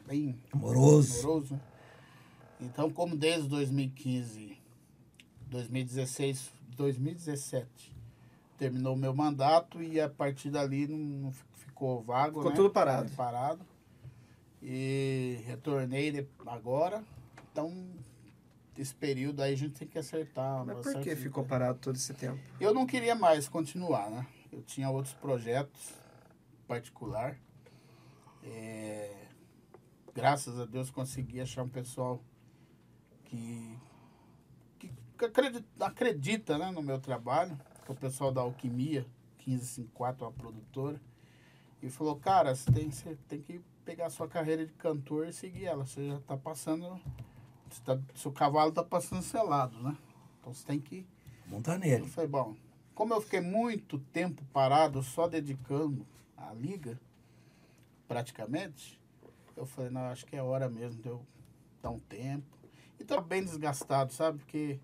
bem amoroso. moroso. Então, como desde 2015, 2016, 2017, terminou o meu mandato e a partir dali não, não fi- ficou vago. Ficou né? tudo parado. Parado. E retornei agora. Então, esse período aí a gente tem que acertar. Mas por que ficou parado todo esse tempo? Eu não queria mais continuar, né? Eu tinha outros projetos particular. É, graças a Deus, consegui achar um pessoal que, que, que acredita, acredita né, no meu trabalho, que é o pessoal da Alquimia, 1554, uma produtora, e falou, cara, você tem, você tem que pegar a sua carreira de cantor e seguir ela. Você já está passando. Tá, seu cavalo está passando selado, né? Então você tem que. Montar Eu nele. falei, bom, como eu fiquei muito tempo parado, só dedicando à liga, praticamente, eu falei, não, acho que é hora mesmo de eu dar um tempo. E tô bem desgastado, sabe? Porque.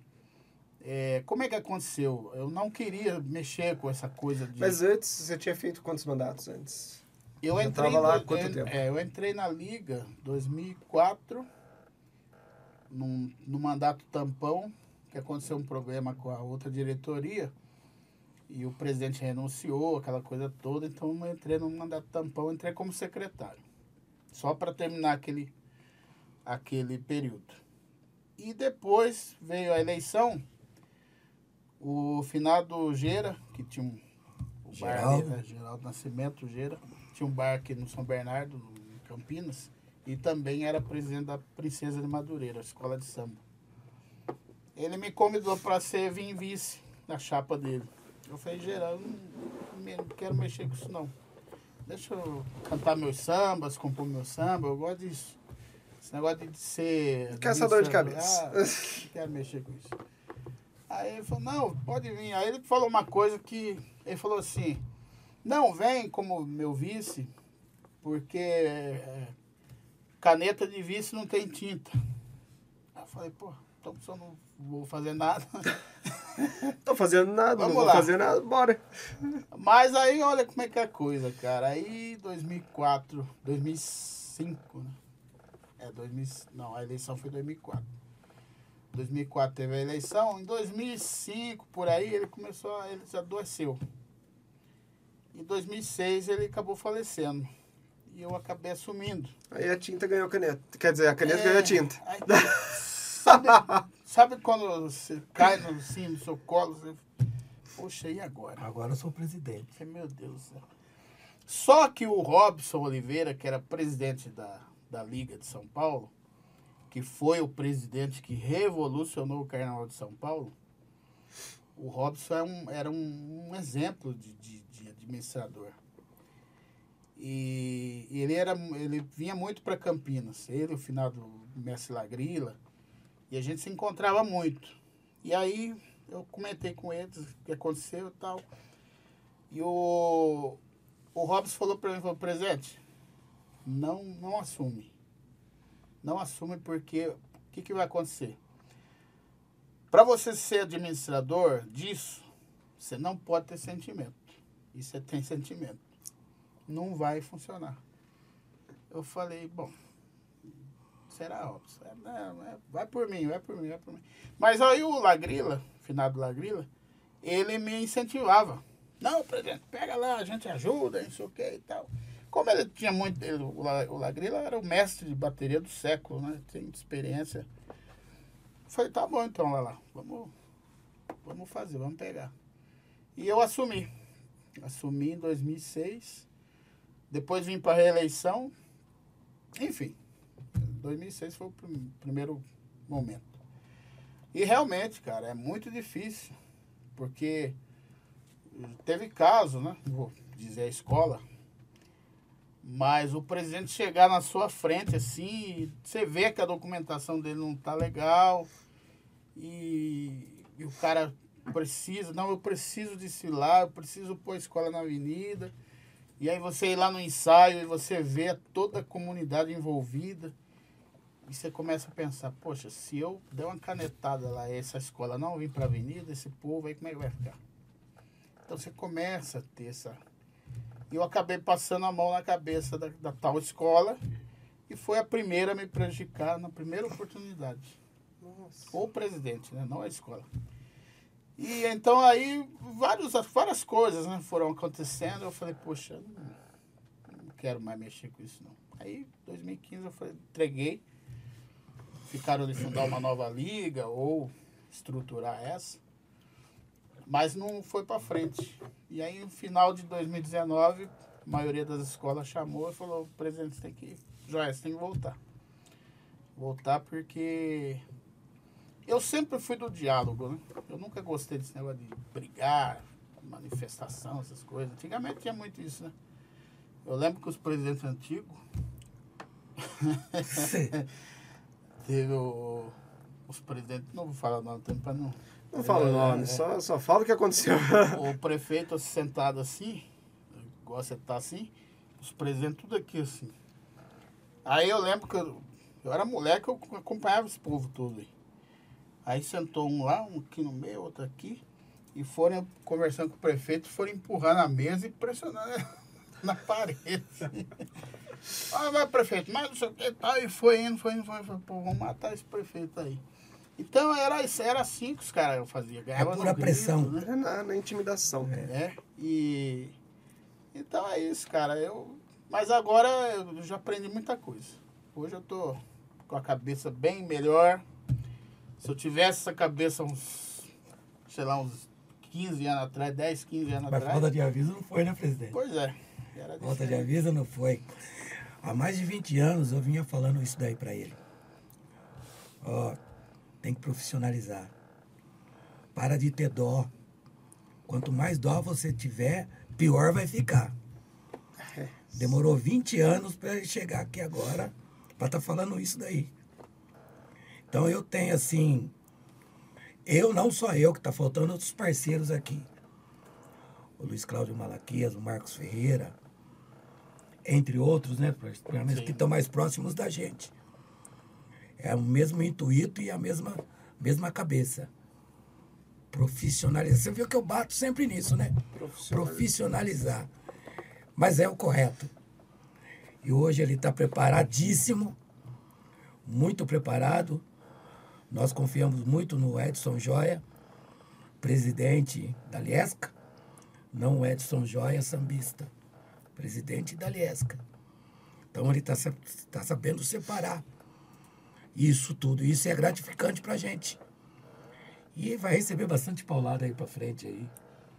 é, como é que aconteceu? Eu não queria mexer com essa coisa de. Mas antes, você tinha feito quantos mandatos antes? Eu Já entrei, lá em- quanto eu, tempo? é, eu entrei na Liga 2004, num, no mandato tampão, que aconteceu um problema com a outra diretoria, e o presidente renunciou, aquela coisa toda, então eu entrei no mandato tampão, entrei como secretário, só para terminar aquele, aquele período. E depois veio a eleição, o finado Gera, que tinha um o bar Geraldo. né, Geraldo Nascimento Gera, tinha um bar aqui no São Bernardo, em Campinas, e também era presidente da Princesa de Madureira, a escola de samba. Ele me convidou para ser vir vice na chapa dele. Eu falei, Geraldo, não, não quero mexer com isso não. Deixa eu cantar meus sambas, compor meu samba, eu gosto disso. Esse negócio de ser. Caçador de administrador, cabeça. ah, não quero mexer com isso. Aí ele falou, não, pode vir. Aí ele falou uma coisa que. Ele falou assim, não, vem como meu vice, porque é, caneta de vice não tem tinta. Aí eu falei, pô, então eu não vou fazer nada. Tô fazendo nada, Vamos não vou lá. fazer nada, bora. Mas aí olha como é que é a coisa, cara. Aí 2004, 2005, né? É, 2000, não, a eleição foi 2004. 2004 teve a eleição, em 2005, por aí, ele começou, a, ele adoeceu. Em 2006 ele acabou falecendo. E eu acabei assumindo. Aí a tinta ganhou a caneta. Quer dizer, a caneta É, ganhou a tinta. aí, sabe, sabe quando você cai no, assim, no seu colo? Você, Poxa, e agora? Agora eu sou presidente. Meu Deus do céu. Só que o Robson Oliveira, que era presidente da, da Liga de São Paulo, que foi o presidente que revolucionou o Carnaval de São Paulo, o Robson é um- era um, um exemplo de, de- de administrador. E, ele, era, ele vinha muito para Campinas, ele, o finado Mestre Lagrila, e a gente se encontrava muito. E aí eu comentei com eles o que aconteceu e tal. E o, o Robson falou para mim, falou, presente, não, não assume. Não assume porque o que, que vai acontecer? Para você ser administrador disso, você não pode ter sentimento. E você tem sentimento. Não vai funcionar. Eu falei, bom, será não, é, vai por mim, vai por mim, vai por mim. Mas aí o Lagrila, finado Lagrila, ele me incentivava. Não, presidente, pega lá, a gente ajuda, não sei o que e tal. Como ele tinha muito. ele- o La- o Lagrila era o mestre de bateria do século, né? Tem experiência. Falei, tá bom então, lá. Vamos, vamos fazer, vamos pegar. E eu assumi. Assumi em 2006. Depois vim para reeleição. Enfim, 2006 foi o prim- primeiro momento. E realmente, cara, é muito difícil. Porque teve caso, né? Vou dizer a escola. Mas o presidente chegar na sua frente assim, você vê que a documentação dele não tá legal. E, e o cara precisa, não, eu preciso desfilar, eu preciso pôr a escola na avenida. E aí você ir lá no ensaio e você vê toda a comunidade envolvida. E você começa a pensar, poxa, se eu der uma canetada lá essa escola não vir para a avenida, esse povo aí como é que vai ficar? Então você começa a ter essa. E eu acabei passando a mão na cabeça da, da tal escola e foi a primeira a me prejudicar na primeira oportunidade. Nossa. Ou o presidente, né? Não a escola. E então aí vários, várias coisas né, foram acontecendo. Eu falei, poxa, não, não quero mais mexer com isso não. Aí, 2015, eu falei, entreguei. Ficaram de fundar uma nova liga ou estruturar essa. Mas não foi para frente. E aí, no final de 2019, A maioria das escolas chamou e falou, presidente, você tem que. Joia, você tem que voltar. Voltar porque eu sempre fui do diálogo, né? Eu nunca gostei desse negócio de brigar, manifestação, essas coisas. Antigamente tinha muito isso, né? Eu lembro que os presidentes antigos teve o, os presidentes, não vou falar o nome também para não. Não fala É, nome, é. só, só fala o que aconteceu. O prefeito sentado assim, igual você tá assim, os presidentes tudo aqui assim. Aí eu lembro que eu, eu era moleque, eu acompanhava esse povo todo aí. Aí sentou um lá, um aqui no meio, outro aqui, e foram conversando com o prefeito, foram empurrando a mesa e pressionando na parede. assim. Ah, vai prefeito, mas não sei o que, tá, e foi indo, foi indo, foi indo, pô, vamos matar esse prefeito aí. Então era, isso- era assim que os caras faziam. ganhava no pura grito, pressão. né? É na, na intimidação. né? E então é isso, cara. Eu mas agora eu já aprendi muita coisa. Hoje eu tô com a cabeça bem melhor. Se eu tivesse essa cabeça uns sei lá uns 15 anos atrás, 10, 15 anos Mas atrás. falta de aviso não foi, né, presidente? Pois é. Era Falta de aviso não foi. Há mais de 20 anos eu vinha falando isso daí pra ele. Ó, tem que profissionalizar. Para de ter dó. Quanto mais dó você tiver, pior vai ficar. Demorou 20 anos para chegar aqui agora para estar falando isso daí. Então eu tenho assim, eu não só eu que está faltando outros parceiros aqui. O Luiz Cláudio Malaquias, o Marcos Ferreira, entre outros, né, pelo menos que estão mais próximos da gente. É o mesmo intuito e a mesma mesma cabeça. Profissionalizar. Você viu que eu bato sempre nisso, né? Profissionalizar. Profissionalizar. Mas é o correto. E hoje ele está preparadíssimo, muito preparado. Nós confiamos muito no Edson Joia, presidente da Liesca, não o Edson Joia sambista, presidente da Liesca. Então ele está tá sabendo separar isso tudo. Isso é gratificante para a gente. E vai receber bastante paulada aí para frente aí.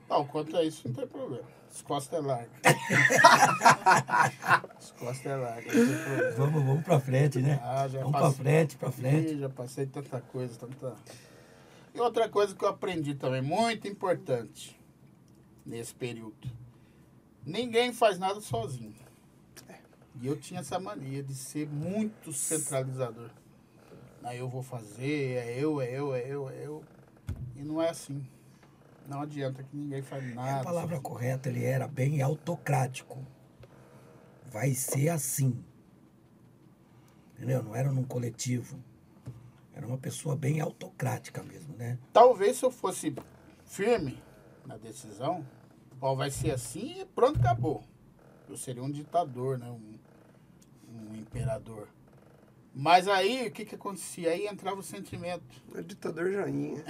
Não, quanto a isso não tem problema. As costas é larga. As costas é larga. Vamos, vamos para frente, né? Ah, já vamos para frente, para frente. Já passei tanta coisa, tanta. E outra coisa que eu aprendi também, muito importante, nesse período. Ninguém faz nada sozinho. E eu tinha essa mania de ser muito centralizador. Aí eu vou fazer, é eu, é eu, é eu, é eu. E não é assim. Não adianta que ninguém faz É nada. a palavra sozinho. correta, ele era bem autocrático. Vai ser assim. Entendeu? Não era num coletivo. Era uma pessoa bem autocrática mesmo, né? Talvez se eu fosse firme na decisão, ó, vai ser assim e pronto, acabou. Eu seria um ditador, né? Um, um imperador. Mas aí, o que que acontecia? Aí entrava o sentimento. É ditador joinha.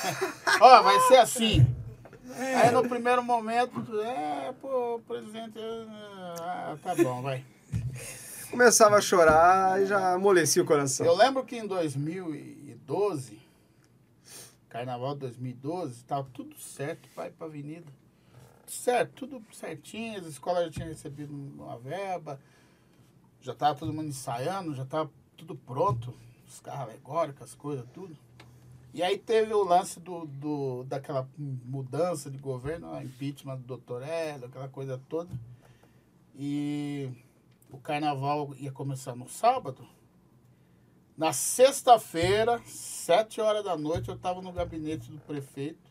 Ó, vai ser assim. Aí no primeiro momento, é, pô, presidente, ah, tá bom, vai. Começava a chorar e já amolecia o coração. Eu lembro que em 2012, carnaval de 2012, tava tudo certo para ir pra avenida. Tudo certo, tudo certinho, as escolas já tinham recebido uma verba, já tava todo mundo ensaiando, já tava tudo pronto, os carros alegóricos, as coisas, tudo. E aí teve o lance do, do, daquela mudança de governo, a impeachment do doutor Hélio, aquela coisa toda. E o carnaval ia começar no sábado. Na sexta-feira, sete horas da noite, eu estava no gabinete do prefeito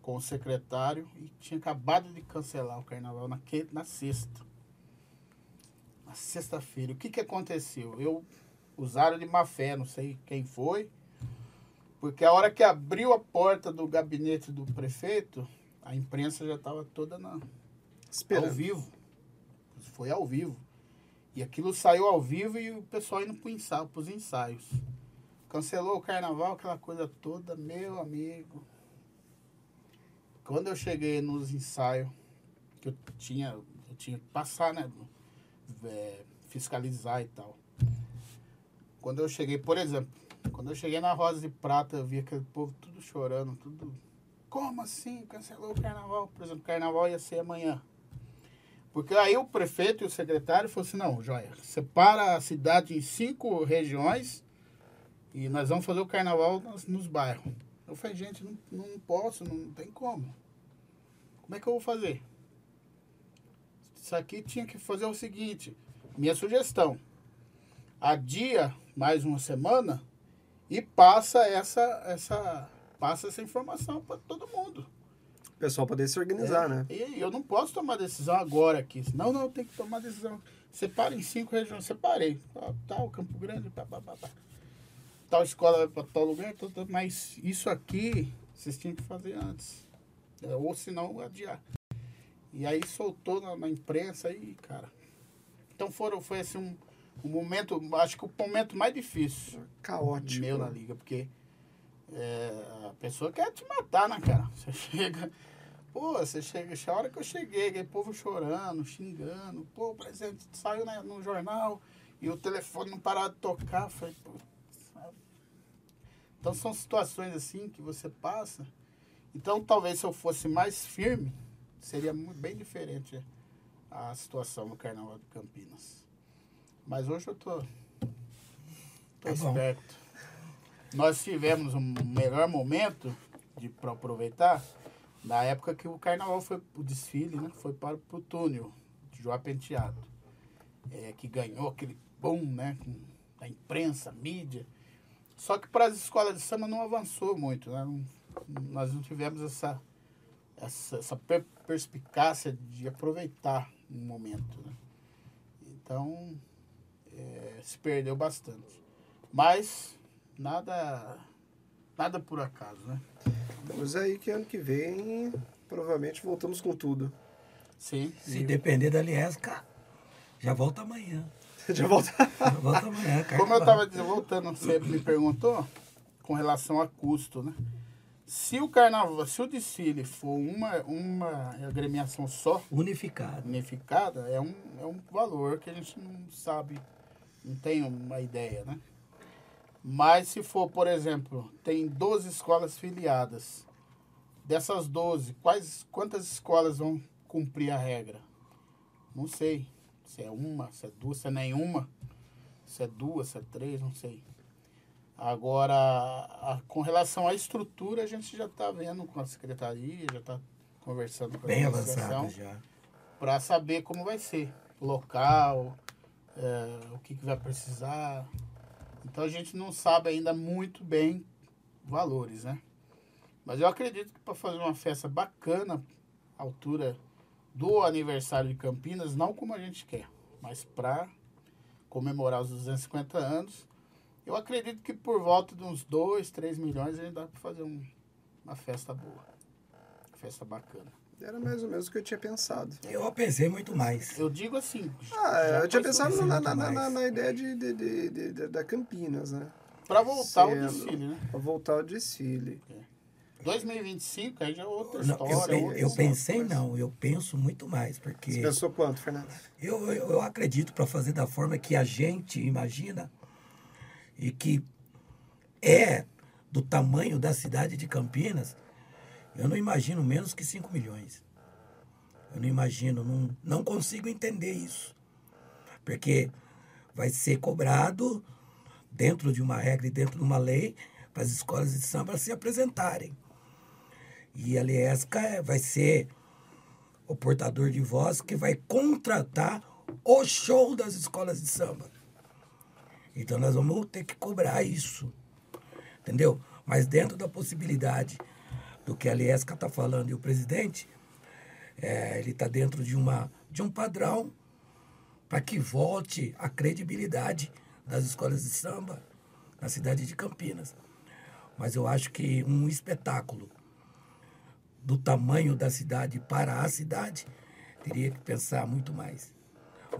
com o secretário e tinha acabado de cancelar o carnaval naquele, na sexta. Na sexta-feira. O que, que aconteceu? Eu usaram de má fé, não sei quem foi, porque a hora que abriu a porta do gabinete do prefeito, a imprensa já estava toda na, ao Esperando. vivo. Foi ao vivo. E aquilo saiu ao vivo e o pessoal indo para ensaio, os ensaios. Cancelou o carnaval, aquela coisa toda, meu amigo. Quando eu cheguei nos ensaios, que eu tinha, eu tinha que passar, né? é, fiscalizar e tal. Quando eu cheguei, por exemplo, quando eu cheguei na Rosa de Prata, eu vi aquele povo tudo chorando, tudo. Como assim? Cancelou o carnaval? Por exemplo, o carnaval ia ser amanhã. Porque aí o prefeito e o secretário falaram assim, não, Joia, separa a cidade em cinco regiões e nós vamos fazer o carnaval nos, nos bairros. Eu falei, gente, não, não posso, não tem como. Como é que eu vou fazer? Isso aqui tinha que fazer o seguinte, minha sugestão. Adia mais uma semana e passa essa, essa, passa essa informação para todo mundo. O pessoal poder se organizar, É, né? E eu não posso tomar decisão agora aqui. Não, não, tem que tomar decisão. Separa em cinco regiões. Separei. O Campo Grande, pá, pá, pá, pá. Tal escola vai para tal lugar, tal, tal, mas isso aqui vocês tinham que fazer antes. É, Ou senão adiar. E aí soltou na, na imprensa aí, cara. Então foram, foi assim um, um momento, acho que o momento mais difícil Caótico. meu na liga, porque é, a pessoa quer te matar, né, cara? Você chega. Pô, você chega, a hora que eu cheguei, aquele povo chorando, xingando, pô, o presidente saiu na- no jornal e o telefone não parava de tocar. Falei, pô? Então são situações assim que você passa. Então talvez se eu fosse mais firme, seria bem diferente a situação no Carnaval de Campinas. Mas hoje eu tô, tô Tá esperto. Nós tivemos um melhor momento de para aproveitar na época que o carnaval foi o desfile, né? Foi para o túnel de Joá Penteado. É, que ganhou aquele boom, né? com A imprensa, mídia. Só que para as escolas de samba não avançou muito, né? Nós não tivemos essa, essa, essa per- perspicácia de aproveitar um momento, né? Então, é, se perdeu bastante. Mas nada nada por acaso, né? Estamos aí que ano que vem, provavelmente voltamos com tudo. Sim. Se depender da Liesca, já volta amanhã. Já volta. Já volta amanhã, Como eu estava dizendo, voltando, você me perguntou com relação a custo, né? Se o carnaval, se o desfile for uma, uma agremiação só, Unificado. unificada, é um, é um valor que a gente não sabe, não tem uma ideia, né? Mas se for, por exemplo, tem 12 escolas filiadas. Dessas 12, quais, quantas escolas vão cumprir a regra? Não sei. Se é uma, se é duas, se é nenhuma. Se é duas, se é três, não sei. Agora, a- com relação à estrutura, a gente já está vendo com a secretaria, já está conversando com a Bem avançado já. para saber como vai ser. Local, é, o que, que vai precisar. Então a gente não sabe ainda muito bem valores, né? Mas eu acredito que para fazer uma festa bacana, altura do aniversário de Campinas, não como a gente quer, mas para comemorar os 250 anos, eu acredito que por volta de uns 2, 3 milhões a gente dá para fazer um- uma festa boa. Festa bacana. Era mais ou menos o que eu tinha pensado. Eu pensei muito mais. Eu digo assim. Ah, eu tinha pensado na, na, na, na ideia de, de, de- de- de- da Campinas, né? Para voltar ao Sendo- desfile, né? Pra voltar ao desfile. 2025 aí já é outra Não, história. eu- outra eu história. pensei não, eu penso muito mais, porque Você pensou quanto, Fernando? eu, eu, eu acredito para fazer da forma que a gente imagina e que é do tamanho da cidade de Campinas, eu não imagino menos que 5 milhões. Eu não imagino, não, não consigo entender isso. Porque vai ser cobrado dentro de uma regra e dentro de uma lei para as escolas de samba se apresentarem. E a Liesca vai ser o portador de voz que vai contratar o show das escolas de samba. Então nós vamos ter que cobrar isso. Entendeu? Mas dentro da possibilidade do que a Liesca está falando e o presidente, é, ele está dentro de, uma, de um padrão para que volte a credibilidade das escolas de samba na cidade de Campinas. Mas eu acho que um espetáculo do tamanho da cidade para a cidade, teria que pensar muito mais.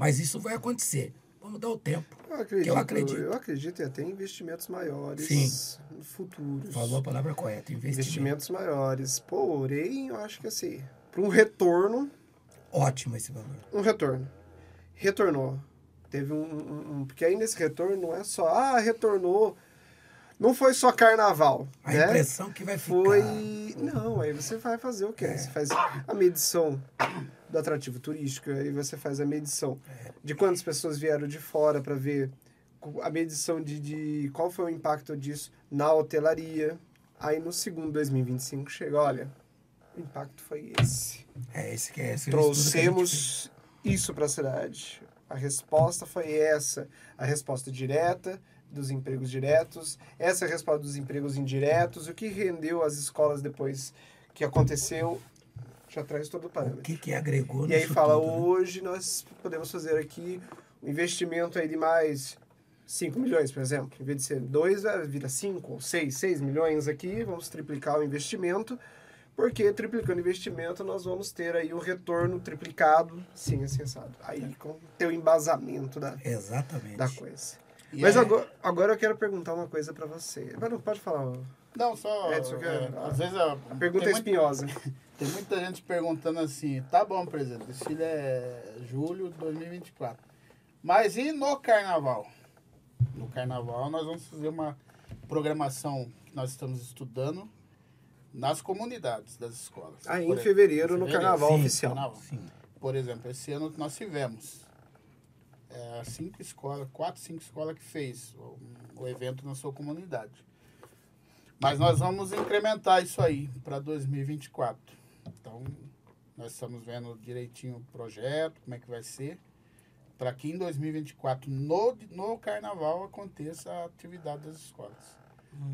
Mas isso vai acontecer. Vamos dar o tempo. Eu acredito, eu acredito. eu acredito em até investimentos maiores Sim. futuros. Falou a palavra correta, investimento. Investimentos maiores. Porém, eu acho que assim, para um retorno, Ótimo esse valor. um retorno. Retornou. Teve um, um- um- Porque aí nesse retorno não é só, ah, retornou. Não foi só carnaval. A né? impressão que vai ficar. Foi. Não, aí você vai fazer o quê? Você faz a medição do atrativo turístico. Aí você faz a medição de quantas pessoas vieram de fora para ver a medição de, de qual foi o impacto disso na hotelaria. Aí no segundo 2025 chega, olha, o impacto foi esse. É esse que é esse é. Trouxemos isso para a cidade. A resposta foi essa. A resposta direta dos empregos diretos. Essa é a resposta dos empregos indiretos. O que rendeu as escolas depois que aconteceu já traz todo o O parâmetro. que, que agregou E aí fala, tudo, né? hoje nós podemos fazer aqui um investimento aí de mais 5 milhões, por exemplo. Em vez de ser 2, vira 5 ou 6, 6 milhões aqui, vamos triplicar o investimento, porque triplicando o investimento nós vamos ter aí o retorno triplicado, sim, assim, assado. Aí com ter o embasamento da, Exatamente. da coisa. E Mas é- agora, agora eu quero perguntar uma coisa pra você. Mas não, pode falar. Não, só. Edson, quer- é, às vezes a, A pergunta é muito- espinhosa. Tem muita gente perguntando assim, tá bom, presidente, o desfile é julho de 2024. Mas e no carnaval? No carnaval nós vamos fazer uma programação que nós estamos estudando nas comunidades das escolas. Aí Por em fevereiro, no fevereiro, carnaval Sim, oficial. carnaval. Sim. Por exemplo, esse ano nós tivemos é, cinco escolas, quatro, cinco escolas que fez o, o evento na sua comunidade. Mas nós vamos incrementar isso aí para 2024. Então, nós estamos vendo direitinho o projeto, como é que vai ser, para que em 2024, no, no carnaval, aconteça a atividade das escolas.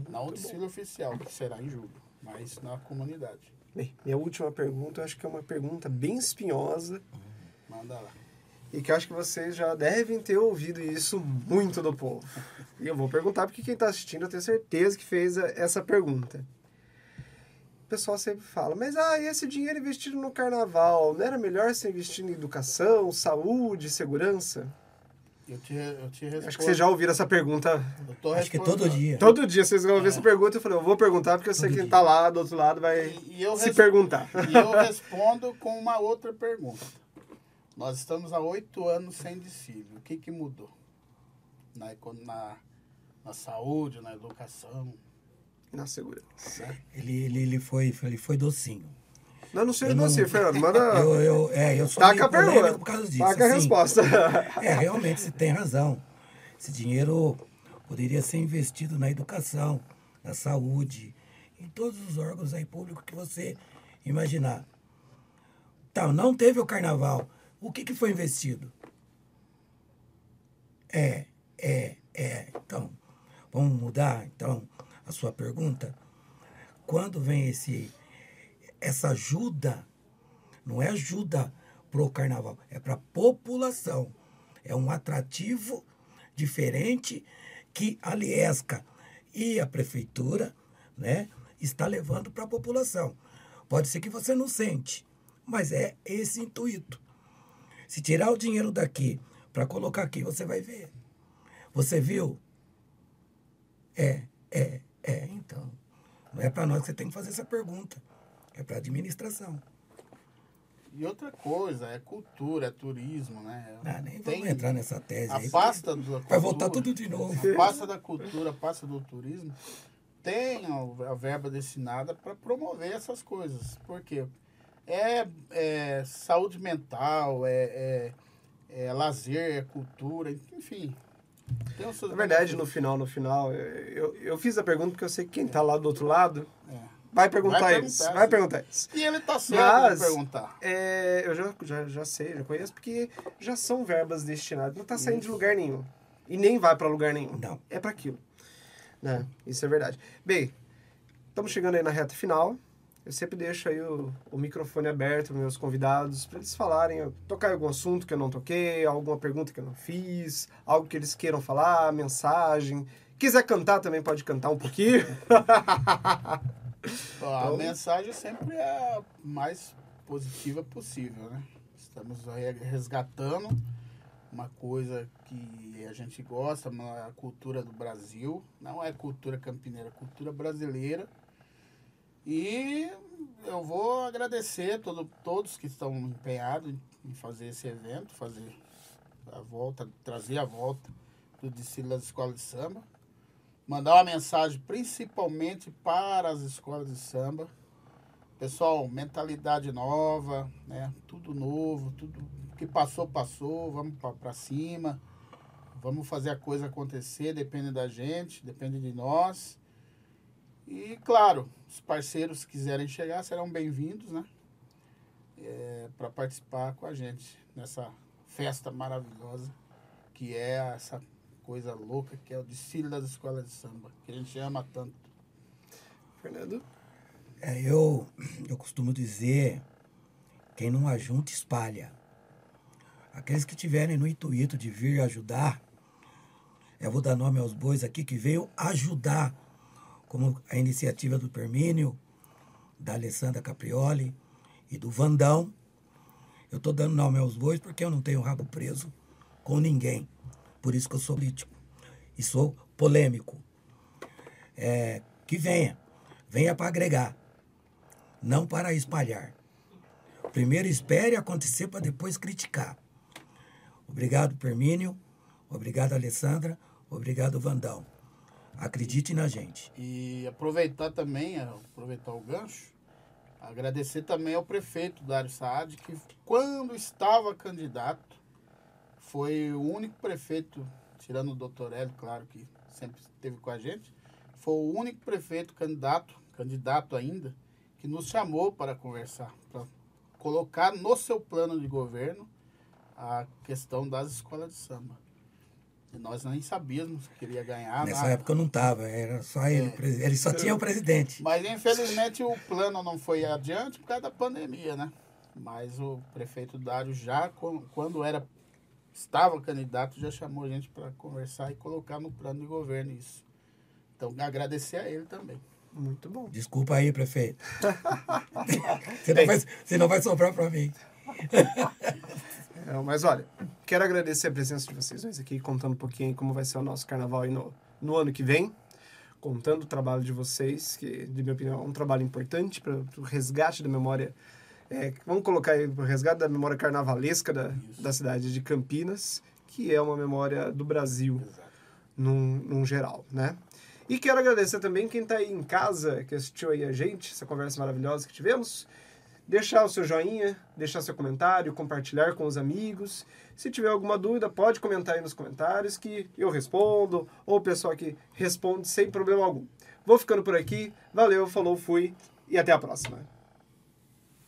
Não o desfile oficial, que será em julho, mas na comunidade. Bem, minha última pergunta, eu acho que é uma pergunta bem espinhosa. Manda lá. E que eu acho que vocês já devem ter ouvido isso muito do povo. E eu vou perguntar porque quem está assistindo eu tenho certeza que fez essa pergunta. O pessoal sempre fala, mas ah, esse dinheiro investido no carnaval, não era melhor ser investido em educação, saúde, segurança? Eu te, eu te respondo. Acho que vocês já ouviram essa pergunta. Eu tô Acho que respondendo. todo dia. Todo dia vocês vão ouvir essa pergunta. Eu falei, eu vou perguntar porque eu sei Todo que quem dia. está lá do outro lado vai E, e eu se res- perguntar. e eu respondo com uma outra pergunta. Nós estamos há oito anos sem desfile. O que, que mudou? Na, na, na saúde, na educação. Na segurança. Ele, ele, ele, foi, ele foi docinho. Não, não sei Eu não- você, Fernando. Manda. Eu, eu, é, eu sou Taca a pergunta. por causa disso. Taca a assim. resposta. É, realmente, você tem razão. Esse dinheiro poderia ser investido na educação, na saúde, em todos os órgãos aí públicos que você imaginar. Então, não teve o carnaval. O que, que foi investido? É, é, é. Então, vamos mudar, então, a sua pergunta? Quando vem esse, essa ajuda, não é ajuda pro carnaval, é para a população. É um atrativo diferente que a Liesca e a prefeitura, né, está levando para a população. Pode ser que você não sente, mas é esse intuito. Se tirar o dinheiro daqui para colocar aqui, você vai ver. Você viu? É, é, é, então. Não é para nós que você tem que fazer essa pergunta. É para a administração. E outra coisa, é cultura, é turismo, né? Ah, nem Tem vamos entrar nessa tese A aí. pasta da Vai cultura, voltar tudo de novo. A pasta da cultura, a pasta do turismo, tem a, a verba destinada para promover essas coisas. Por quê? É, é saúde mental, é, é, é lazer, é cultura, enfim. Na verdade, no final, no final, eu, eu fiz a pergunta porque eu sei que quem tá lá do outro lado É. vai perguntar, Vai isso. perguntar, Vai sim. perguntar isso. E ele tá certo Mas- de perguntar. É, eu já, já, já sei, já conheço, porque já são verbas destinadas. Não tá saindo de lugar nenhum. E nem vai para lugar nenhum. Não. É para aquilo. Né? Isso é verdade. Bem, estamos chegando aí na reta final. Eu sempre deixo aí o, o microfone aberto para meus convidados, para eles falarem, tocar algum assunto que eu não toquei, alguma pergunta que eu não fiz, algo que eles queiram falar, mensagem. Quiser cantar também pode cantar um pouquinho. Ó, A Então- mensagem sempre é a mais positiva possível, né? Estamos resgatando uma coisa que a gente gosta, uma cultura do Brasil. Não é cultura campineira, é cultura brasileira. E eu vou agradecer todo, todos que estão empenhados em- fazer esse evento, fazer a volta, trazer a volta do desfile das escolas de samba mandar uma mensagem principalmente para as escolas de samba, Pessoal, mentalidade nova, né? Tudo novo, tudo que passou, passou, vamos para cima. Vamos fazer a coisa acontecer, depende da gente, depende de nós. E, claro, os parceiros que quiserem chegar serão bem-vindos, né? É, para participar com a gente nessa festa maravilhosa que é essa coisa louca que é o desfile das escolas de samba, que a gente ama tanto. Fernando? É, eu, eu costumo dizer, quem não ajunta, espalha. Aqueles que tiverem no intuito de vir ajudar, eu vou dar nome aos bois aqui que veio ajudar, como a iniciativa do Permínio, da Alessandra Caprioli e do Vandão. Eu estou dando nome aos bois porque eu não tenho rabo preso com ninguém. Por isso que eu sou político e sou polêmico. É, que venha, venha para agregar, não para espalhar. Primeiro espere acontecer para depois criticar. Obrigado, Permínio. Obrigado, Alessandra. Obrigado, Vandão. Acredite na gente. E aproveitar também, aproveitar o gancho, agradecer também ao prefeito Dário Saad, que quando estava candidato, foi o único prefeito, tirando o doutor Hélio, claro que sempre esteve com a gente, foi o único prefeito candidato, candidato ainda, que nos chamou para conversar, para colocar no seu plano de governo a questão das escolas de samba. Nós nem sabíamos que queria ganhar. Nessa nada. época não estava, era só ele. É. Ele só tinha o presidente. Mas infelizmente o plano não foi adiante por causa da pandemia, né? Mas o prefeito Dário já, quando era estava candidato, já chamou a gente para conversar e colocar no plano de governo isso. Então, agradecer a ele também. Muito bom. Desculpa aí, prefeito. você, não vai, você não vai sobrar para mim. É, mas olha, quero agradecer a presença de vocês dois aqui, contando um pouquinho como vai ser o nosso carnaval aí no, no ano que vem. Contando o trabalho de vocês, que, de minha opinião, é um trabalho importante para o resgate da memória é, vamos colocar aí o resgate da memória carnavalesca da, da cidade de Campinas, que é uma memória do Brasil num, num geral, né? E quero agradecer também quem está aí em casa, que assistiu aí a gente, essa conversa maravilhosa que tivemos. Deixar o seu joinha, deixar seu comentário, compartilhar com os amigos. Se tiver alguma dúvida, pode comentar aí nos comentários que eu respondo, ou o pessoal aqui responde sem problema algum. Vou ficando por aqui. Valeu, falou, fui e até a próxima.